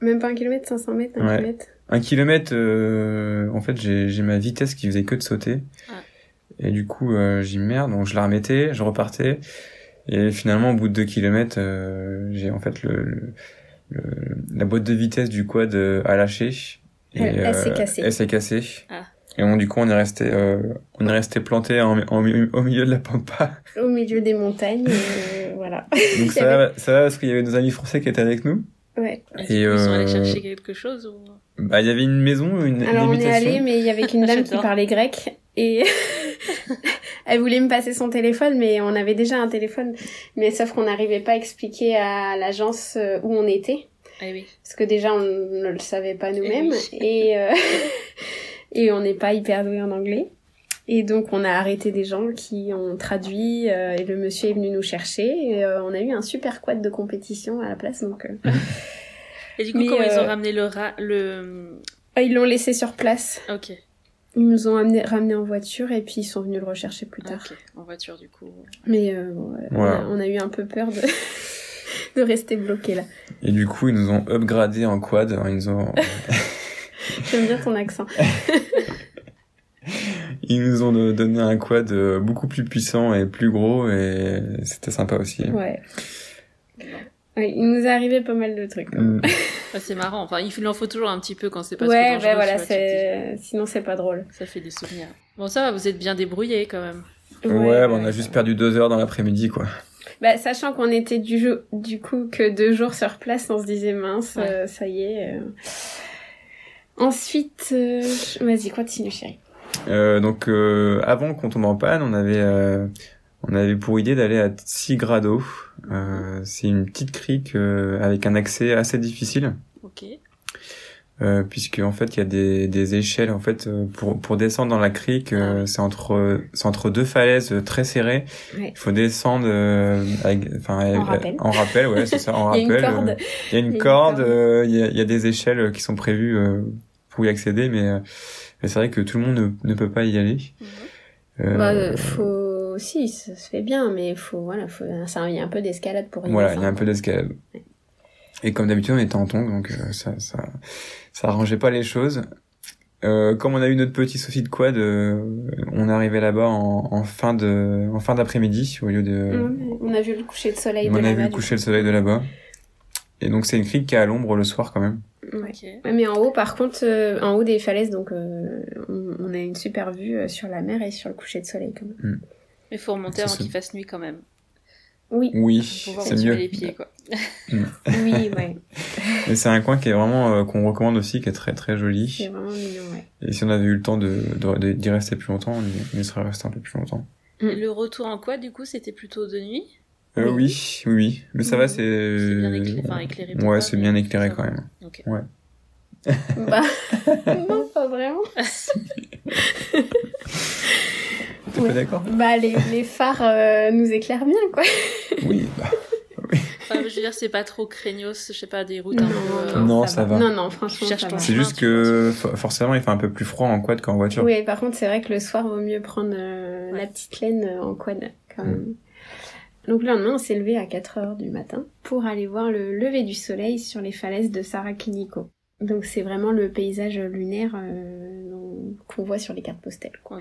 Speaker 3: Même pas un kilomètre, 500 mètres, un
Speaker 4: Ouais.
Speaker 3: kilomètre.
Speaker 4: Un kilomètre, euh, en fait, j'ai j'ai ma vitesse qui faisait que de sauter.
Speaker 1: Ah.
Speaker 4: Et du coup, euh, j'ai dit merde, donc je la remettais, je repartais. Et finalement, au bout de deux kilomètres, euh, j'ai en fait le, le- le- la boîte de vitesse du quad euh, a lâché. Et,
Speaker 3: Elle- elle s'est cassée.
Speaker 4: Elle s'est cassée.
Speaker 1: Ah.
Speaker 4: Et bon, du coup, on est resté, euh, on est resté planté en, en- au milieu de la pampa.
Speaker 3: Au milieu des montagnes, et voilà.
Speaker 4: Donc ça, va, ça parce qu'il y avait nos amis français qui étaient avec nous.
Speaker 3: Ouais.
Speaker 1: Et,
Speaker 4: Et,
Speaker 1: ils sont allés
Speaker 4: euh,
Speaker 1: chercher quelque chose ou...
Speaker 4: Bah, il y avait une maison, une
Speaker 3: Alors on est allé, mais il y avait qu'une dame qui parlait grec et elle voulait me passer son téléphone, mais on avait déjà un téléphone, mais sauf qu'on n'arrivait pas à expliquer à l'agence euh, où on était,
Speaker 1: Ah oui.
Speaker 3: parce que déjà on ne le savait pas nous-mêmes
Speaker 1: oui.
Speaker 3: et euh, et on n'est pas hyper doué en anglais. Et donc on a arrêté des gens qui ont traduit euh, et le monsieur est venu nous chercher et euh, on a eu un super quad de compétition à la place donc euh,
Speaker 1: Et du coup,
Speaker 3: Mais,
Speaker 1: comment ils
Speaker 3: euh,
Speaker 1: ont ramené le ra... le...
Speaker 3: ils l'ont laissé sur place.
Speaker 1: Ok.
Speaker 3: Ils nous ont amené, ramené en voiture et puis ils sont venus le rechercher plus tard.
Speaker 1: Ok. En voiture, du coup.
Speaker 3: Mais euh, bon, on, a, on a eu un peu peur de, de rester bloqué là.
Speaker 4: Et du coup, ils nous ont upgradé en quad. Alors, Ils nous ont,
Speaker 3: J'aime bien ton accent.
Speaker 4: ils nous ont donné un quad euh, beaucoup plus puissant et plus gros et c'était sympa aussi.
Speaker 3: Ouais. Ouais, il nous est arrivé pas mal de trucs.
Speaker 4: Mm.
Speaker 1: Ah, c'est marrant. Enfin, il en faut toujours un petit peu quand c'est pas
Speaker 3: ouais,
Speaker 1: trop dangereux.
Speaker 3: voilà,
Speaker 1: vois, tu te
Speaker 3: c'est sinon c'est pas drôle.
Speaker 1: Ça fait des souvenirs. Bon, ça va, vous êtes bien débrouillés quand même.
Speaker 4: Ouais, bah, on a juste perdu deux heures dans l'après-midi, quoi.
Speaker 3: Bah, sachant qu'on était du, coup que deux jours sur place, on se disait mince,
Speaker 1: Ouais.
Speaker 3: euh, ça y est. euh. Ensuite, euh, vas-y, continue chérie.
Speaker 4: Euh, donc euh, avant qu'on tombe en panne, on avait euh, on avait pour idée d'aller à Tsigrado. Euh, c'est une petite crique euh, avec un accès assez difficile
Speaker 1: Ok.
Speaker 4: euh, puisque en fait il y a des, des échelles en fait euh, pour pour descendre dans la crique euh,
Speaker 1: Ah
Speaker 4: c'est entre c'est entre deux falaises très serrées.
Speaker 3: Ouais.
Speaker 4: Il faut descendre euh, avec enfin avec-
Speaker 3: rappel.
Speaker 4: en rappel ouais c'est ça en
Speaker 3: Il y a une
Speaker 4: rappel.
Speaker 3: corde.
Speaker 4: euh, Il y a une corde, euh, il y, a, il y a des échelles qui sont prévues euh, pour y accéder, mais, euh, mais c'est vrai que tout le monde ne, ne peut pas y aller.
Speaker 1: Mhm.
Speaker 4: Euh,
Speaker 3: Bah, euh, faut si, ça se fait bien, mais faut voilà, faut ça, il y a un peu d'escalade pour y
Speaker 4: voilà, il y a un peu d'escalade. Et comme d'habitude, on était en tongs, donc euh, ça, ça, ça arrangeait pas les choses. Euh, comme on a eu notre petit souci de quad, euh, on est arrivé là-bas en, en fin de, en fin d'après-midi au lieu de.
Speaker 3: On a vu le coucher de soleil de
Speaker 4: on a
Speaker 3: là-bas,
Speaker 4: vu le coucher le soleil de là-bas. Et donc c'est une crique qui est à l'ombre le soir quand même.
Speaker 3: coup. Ouais.
Speaker 1: Ok.
Speaker 3: Ouais, mais en haut, par contre, euh, en haut des falaises, donc euh, on, on a une super vue sur la mer et sur le coucher de soleil quand même.
Speaker 1: Mais faut remonter avant
Speaker 4: c'est-
Speaker 1: qu'il fasse nuit quand même.
Speaker 3: Oui,
Speaker 4: Oui,
Speaker 1: Pour voir
Speaker 4: c'est
Speaker 1: où tu mets
Speaker 4: mieux.
Speaker 1: les pieds, quoi.
Speaker 3: oui, ouais,
Speaker 4: Mais c'est un coin qui est vraiment euh, qu'on recommande aussi, qui est très très
Speaker 3: c'est
Speaker 4: joli.
Speaker 3: vraiment mignon, ouais.
Speaker 4: Et si on avait eu le temps de de- de- d'y rester plus longtemps, on y, on y serait resté un peu plus longtemps.
Speaker 3: Mm.
Speaker 1: Et le retour en quad, du coup, c'était plutôt de nuit?
Speaker 4: Euh,
Speaker 3: Oui.
Speaker 4: oui. Mais ça va, c'est.
Speaker 1: C'est bien éclairé, enfin, éclairé pour
Speaker 4: Ouais, c'est bien éclairé quand même.
Speaker 1: Ok.
Speaker 3: Bah, non, pas vraiment.
Speaker 4: T'es
Speaker 3: Ouais.
Speaker 4: pas d'accord?
Speaker 3: Bah, les, les phares euh, nous éclairent bien, quoi.
Speaker 4: Oui. bah,
Speaker 1: Enfin, je veux dire, c'est pas trop craignos, je sais pas, des routes un
Speaker 3: Non,
Speaker 1: peu... euh,
Speaker 4: Non, ça va.
Speaker 3: Non, non, franchement, ça va.
Speaker 4: C'est juste que for- forcément, il fait un peu plus froid en quad qu'en voiture.
Speaker 3: Oui, par contre, c'est vrai que le soir, vaut mieux prendre euh,
Speaker 1: Ouais.
Speaker 3: la petite laine euh, en quad, quand
Speaker 4: Mm.
Speaker 3: même. Donc le lendemain, on s'est levé à 4 heures du matin pour aller voir le lever du soleil sur les falaises de Sarakiniko. Donc c'est vraiment le paysage lunaire euh, qu'on voit sur les cartes postales. quoi.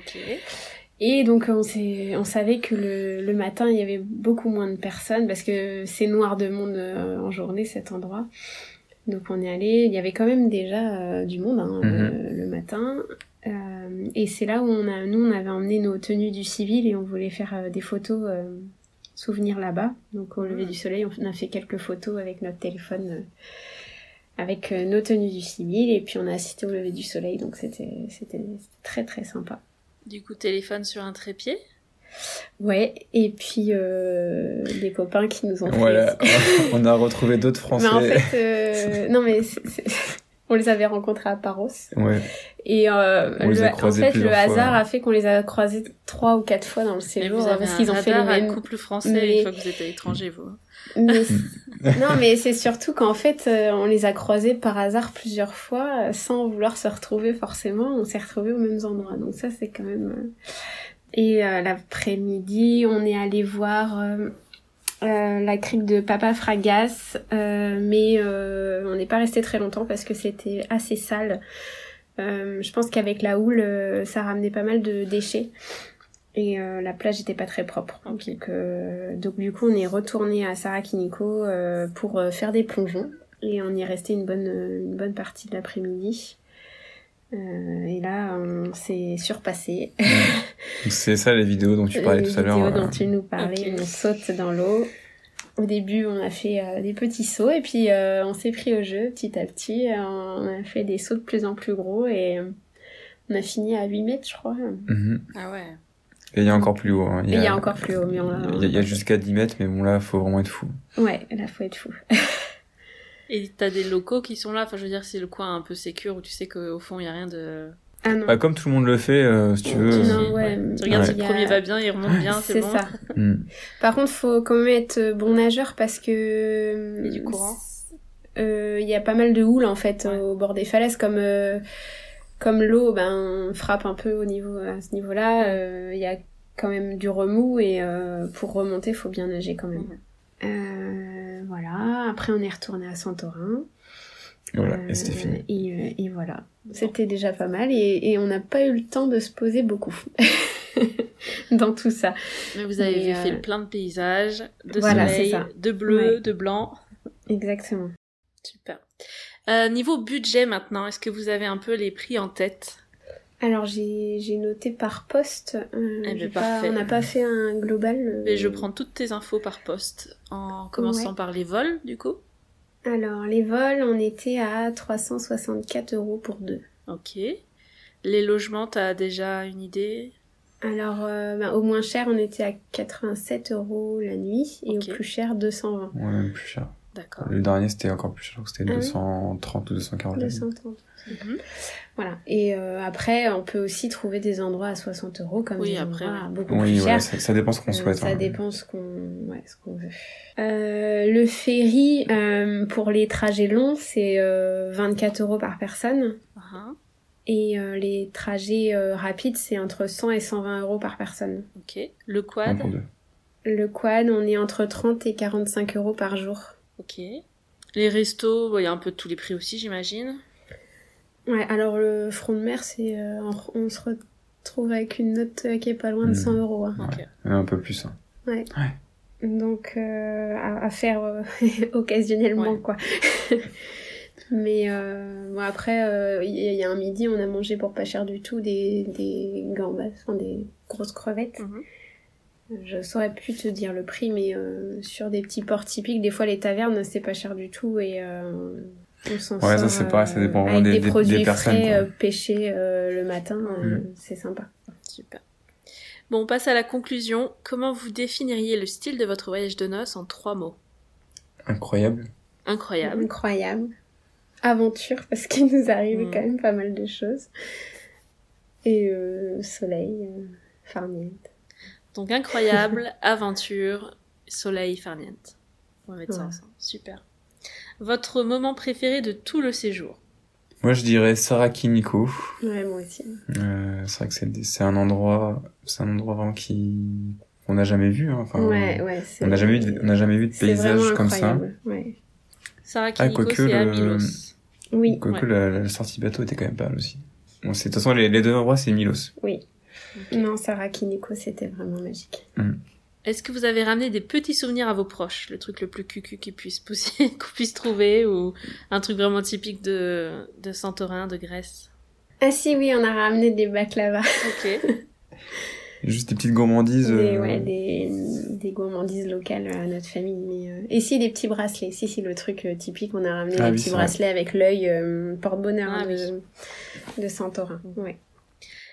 Speaker 3: Et donc on, s'est- on savait que le, le matin, il y avait beaucoup moins de personnes parce que c'est noir de monde euh, en journée cet endroit. Donc on est allé, il y avait quand même déjà euh, du monde hein,
Speaker 4: Mhm.
Speaker 3: euh, le matin. Euh, et c'est là où on a, nous, on avait emmené nos tenues du civil et on voulait faire euh, des photos euh, souvenirs là-bas. Donc au lever
Speaker 1: Mhm.
Speaker 3: du soleil, on a fait quelques photos avec notre téléphone, euh, avec euh, nos tenues du civil et puis on a assisté au lever du soleil. Donc c'était très très sympa.
Speaker 1: Du coup, téléphone sur un trépied.
Speaker 3: Ouais, et puis euh, des copains qui nous ont fait
Speaker 4: Voilà, on a retrouvé d'autres Français.
Speaker 3: Mais en fait, euh, non mais c'est- c'est- on les avait rencontrés à Paros
Speaker 4: Ouais.
Speaker 3: et euh,
Speaker 4: On les
Speaker 3: le-
Speaker 4: a
Speaker 3: en
Speaker 4: croisés
Speaker 3: fait le
Speaker 4: fois,
Speaker 3: hasard a fait qu'on les a croisés trois ou quatre fois dans le séjour
Speaker 1: vous avez
Speaker 3: parce
Speaker 1: un
Speaker 3: qu'ils ont fait les
Speaker 1: couple français
Speaker 3: Mais-
Speaker 1: une fois que vous êtes à l'étranger, vous.
Speaker 3: Mais non mais c'est surtout qu'en fait euh, on les a croisés par hasard plusieurs fois euh, sans vouloir se retrouver forcément. On s'est retrouvés aux mêmes endroits donc ça c'est quand même. euh, Et euh, l'après-midi on est allé voir. euh, euh, la crique de Papa Fragas, mais on n'est pas resté très longtemps parce que c'était assez sale. Je pense qu'avec la houle, ça ramenait pas mal de déchets et euh, la plage était pas très propre. Donc, euh, donc du coup, on est retourné à Sarakiniko euh, pour euh, faire des plongeons et on y est resté une bonne une bonne partie de l'après-midi. Euh, et là, on s'est surpassé.
Speaker 4: C'est ça les vidéos dont tu parlais
Speaker 3: Les
Speaker 4: tout à l'heure.
Speaker 3: vidéos
Speaker 4: euh,
Speaker 3: dont tu nous parlais, on saute dans l'eau. au début, on a fait euh, des petits sauts et puis euh, on s'est pris au jeu petit à petit. On a fait des sauts de plus en plus gros et on a fini à 8 mètres, je crois.
Speaker 4: Mhm.
Speaker 1: Ah ouais.
Speaker 4: Et il y a encore plus haut. hein.
Speaker 3: Il y a encore plus haut, mais on l'a.
Speaker 4: Il y a, il y a jusqu'à 10 mètres, mais bon là, faut vraiment être fou.
Speaker 3: Ouais, là, faut être fou.
Speaker 1: Et t'as des locaux qui sont là, enfin je veux dire c'est le coin un peu sécure où tu sais qu'au fond il y a rien de...
Speaker 3: Ah non.
Speaker 4: Bah, comme tout le monde le fait, euh, si tu veux.
Speaker 1: Tu
Speaker 3: Non, ouais.
Speaker 1: Tu regardes si le premier va bien, il remonte bien, c'est
Speaker 3: C'est
Speaker 1: bon.
Speaker 3: ça.
Speaker 4: Hmm.
Speaker 3: Par contre, faut quand même être bon nageur parce que.
Speaker 1: Il y a du courant.
Speaker 3: Euh, Il y a pas mal de houle en fait
Speaker 1: Ouais.
Speaker 3: au bord des falaises, comme euh, comme l'eau, ben frappe un peu au niveau à ce niveau-là. euh, Il y a quand même du remous et euh, pour remonter, faut bien nager quand même.
Speaker 1: Mhm.
Speaker 3: Euh, voilà. Après, on est retourné à Santorin.
Speaker 4: Voilà,
Speaker 3: Euh,
Speaker 4: et c'était fini.
Speaker 3: Et, et voilà. C'était déjà pas mal et, et on n'a pas eu le temps de se poser beaucoup dans tout ça.
Speaker 1: Mais vous avez
Speaker 3: Mais,
Speaker 1: fait
Speaker 3: euh,
Speaker 1: plein de paysages, de
Speaker 3: Voilà,
Speaker 1: soleil, de bleu,
Speaker 3: Ouais.
Speaker 1: de blanc.
Speaker 3: Exactement.
Speaker 1: Super. Euh, niveau budget maintenant, est-ce que vous avez un peu les prix en tête?
Speaker 3: Alors j'ai noté par poste. euh,
Speaker 1: Eh ben,
Speaker 3: pas- on n'a pas fait un global. euh,
Speaker 1: Et je prends toutes tes infos par poste, en commençant
Speaker 3: Ouais.
Speaker 1: par les vols du coup.
Speaker 3: Alors les vols, on était à 364 euros pour deux.
Speaker 1: Ok. Les logements, t'as déjà une idée?
Speaker 3: Alors euh, bah, au moins cher, on était à 87 euros la nuit et au plus cher 220.
Speaker 4: Ouais, même plus cher.
Speaker 1: D'accord.
Speaker 4: Le dernier, c'était encore plus cher, je crois que c'était
Speaker 3: Ah oui
Speaker 4: 230 ou 240. la nuit.
Speaker 3: 230.
Speaker 1: Mhm.
Speaker 3: Voilà. Et euh, après, on peut aussi trouver des endroits à 60 euros comme
Speaker 1: Oui,
Speaker 3: des
Speaker 1: après,
Speaker 3: endroits
Speaker 1: oui.
Speaker 3: beaucoup
Speaker 4: Oui,
Speaker 3: plus
Speaker 4: voilà,
Speaker 3: chers.
Speaker 4: ça, ça dépend ce qu'on
Speaker 3: Euh,
Speaker 4: souhaite.
Speaker 3: Ça
Speaker 4: hein.
Speaker 3: dépend ce qu'on ouais, qu'on veut. Euh, le ferry, euh, pour les trajets longs, c'est euh, 24 euros par personne.
Speaker 1: Ah,
Speaker 3: Et euh, les trajets euh, rapides, c'est entre 100 et 120 euros par personne.
Speaker 1: ok. Le quad?
Speaker 3: Le quad, on est entre 30 et 45 euros par jour.
Speaker 1: Ok. Les restos, il y a un peu de tous les prix aussi, j'imagine.
Speaker 3: Ouais, alors le front de mer, c'est euh, on, se retrouve avec une note euh, qui est pas loin de
Speaker 4: Mm.
Speaker 3: 100 euros. hein.
Speaker 1: Ok.
Speaker 4: Ouais, un peu plus. hein.
Speaker 3: Donc euh, à, à faire euh, occasionnellement
Speaker 1: Ouais.
Speaker 3: quoi. Mais euh, bon, après, euh, il y, a un midi, on a mangé pour pas cher du tout des, des gambas, enfin, des grosses crevettes.
Speaker 1: Mhm.
Speaker 3: Je saurais plus te dire le prix, mais euh, sur des petits ports typiques, des fois les tavernes, c'est pas cher du tout et euh, on s'en
Speaker 4: Ouais, ça,
Speaker 3: sort,
Speaker 4: c'est pareil, ça
Speaker 3: euh,
Speaker 4: dépend vraiment
Speaker 3: avec
Speaker 4: des-
Speaker 3: des,
Speaker 4: des- des
Speaker 3: produits
Speaker 4: personnes,
Speaker 3: frais
Speaker 4: quoi.
Speaker 3: euh, pêchés euh, le matin, euh,
Speaker 4: Mm.
Speaker 3: c'est sympa.
Speaker 1: Super. Bon, on passe à la conclusion. Comment vous définiriez le style de votre voyage de noces en trois mots?
Speaker 4: Incroyable.
Speaker 1: Incroyable.
Speaker 3: Incroyable. Aventure, parce qu'il nous arrive
Speaker 1: Mm.
Speaker 3: quand même pas mal de choses. Et euh, soleil, euh, farniente.
Speaker 1: Donc incroyable, aventure, soleil, farniente. On va mettre ça ensemble. Super. Votre moment préféré de tout le séjour?
Speaker 4: Moi, je dirais Saraki Nico.
Speaker 3: Ouais, moi aussi.
Speaker 4: Euh, c'est vrai que c'est c'est un endroit, c'est un endroit vraiment qui qu'on n'a jamais vu. hein. Enfin,
Speaker 3: ouais, ouais. c'est-
Speaker 4: on n'a jamais vu, de- on n'a jamais vu de paysage comme ça.
Speaker 3: incroyable, Ouais.
Speaker 1: Sarah
Speaker 4: Ah,
Speaker 1: c'est à Milos.
Speaker 3: Oui,
Speaker 4: Quoique
Speaker 1: Ouais.
Speaker 4: la, la sortie bateau était quand même pas mal aussi. Bon, c'est de toute façon les, les deux endroits c'est Milos.
Speaker 3: oui. Non, Sarah Kiniko, c'était vraiment magique.
Speaker 1: Est-ce que vous avez ramené des petits souvenirs à vos proches? Le truc le plus cucu qu'ils puissent pousser, qu'on puisse trouver ou un truc vraiment typique de, de Santorin, de Grèce?
Speaker 3: Ah si, oui, on a ramené des baklava.
Speaker 1: Ok.
Speaker 4: Juste des petites gourmandises.
Speaker 3: Des,
Speaker 4: euh,
Speaker 3: ouais, des, des gourmandises locales à notre famille. Mais, euh, Et si, des petits bracelets. Si, si, le truc euh, typique, on a ramené
Speaker 4: Ah
Speaker 3: des
Speaker 4: oui,
Speaker 3: petits
Speaker 4: vrai.
Speaker 3: bracelets avec l'œil euh, porte-bonheur
Speaker 1: Ah
Speaker 3: de, de Santorin. Ouais.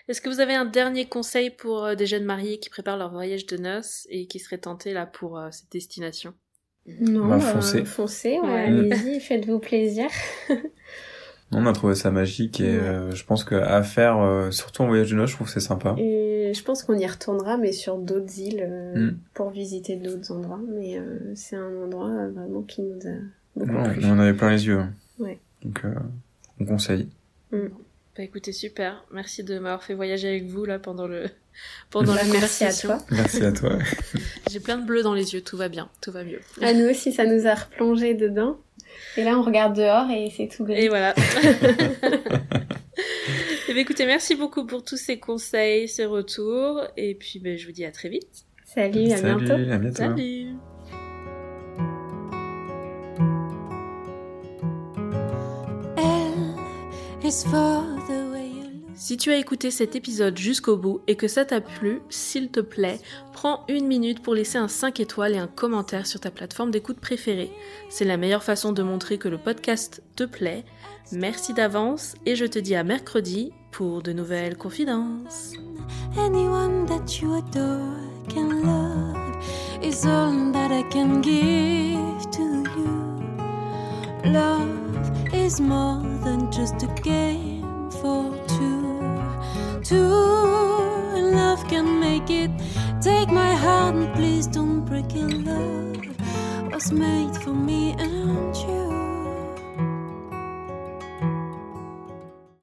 Speaker 1: Est-ce que vous avez un dernier conseil pour euh, des jeunes mariés qui préparent leur voyage de noces et qui seraient tentés là pour euh, cette destination?
Speaker 3: Non,
Speaker 4: Bah,
Speaker 3: euh,
Speaker 4: foncez.
Speaker 3: foncez, ouais,
Speaker 1: Ouais.
Speaker 3: allez-y, faites-vous plaisir.
Speaker 4: On a trouvé ça magique et
Speaker 3: Ouais.
Speaker 4: euh, je pense qu'à faire, euh, surtout en voyage de noces, je trouve que c'est sympa.
Speaker 3: Et je pense qu'on y retournera, mais sur d'autres îles, euh,
Speaker 4: Mm.
Speaker 3: pour visiter d'autres endroits. Mais euh, c'est un endroit euh, vraiment qui nous a beaucoup
Speaker 4: Ouais,
Speaker 3: plu.
Speaker 4: on en avait plein les yeux. hein.
Speaker 3: Ouais.
Speaker 4: Donc euh, on conseille.
Speaker 1: Bah écoutez, super. Merci de m'avoir fait voyager avec vous là pendant le pendant la
Speaker 3: Bah, merci à
Speaker 1: conversation.
Speaker 3: toi.
Speaker 4: Merci à toi.
Speaker 1: J'ai plein de bleu dans les yeux, tout va bien, tout va mieux.
Speaker 3: À nous aussi, ça nous a replongé dedans. Et là, on regarde dehors et c'est tout gris.
Speaker 1: Et voilà. Et bien, écoutez, merci beaucoup pour tous ces conseils, ces retours. Et puis, ben, je vous dis à très vite.
Speaker 3: Salut, à
Speaker 4: Salut,
Speaker 3: bientôt.
Speaker 4: à bientôt.
Speaker 1: Salut Si tu as écouté cet épisode jusqu'au bout et que ça t'a plu, s'il te plaît, prends une minute pour laisser un 5 étoiles et un commentaire sur ta plateforme d'écoute préférée. C'est la meilleure façon de montrer que le podcast te plaît. Merci d'avance et je te dis à mercredi pour de nouvelles confidences.
Speaker 2: Anyone that you adore can love is more than just a game for two. Two, love can make it. Take my heart and please don't break it. Love was made for me and you.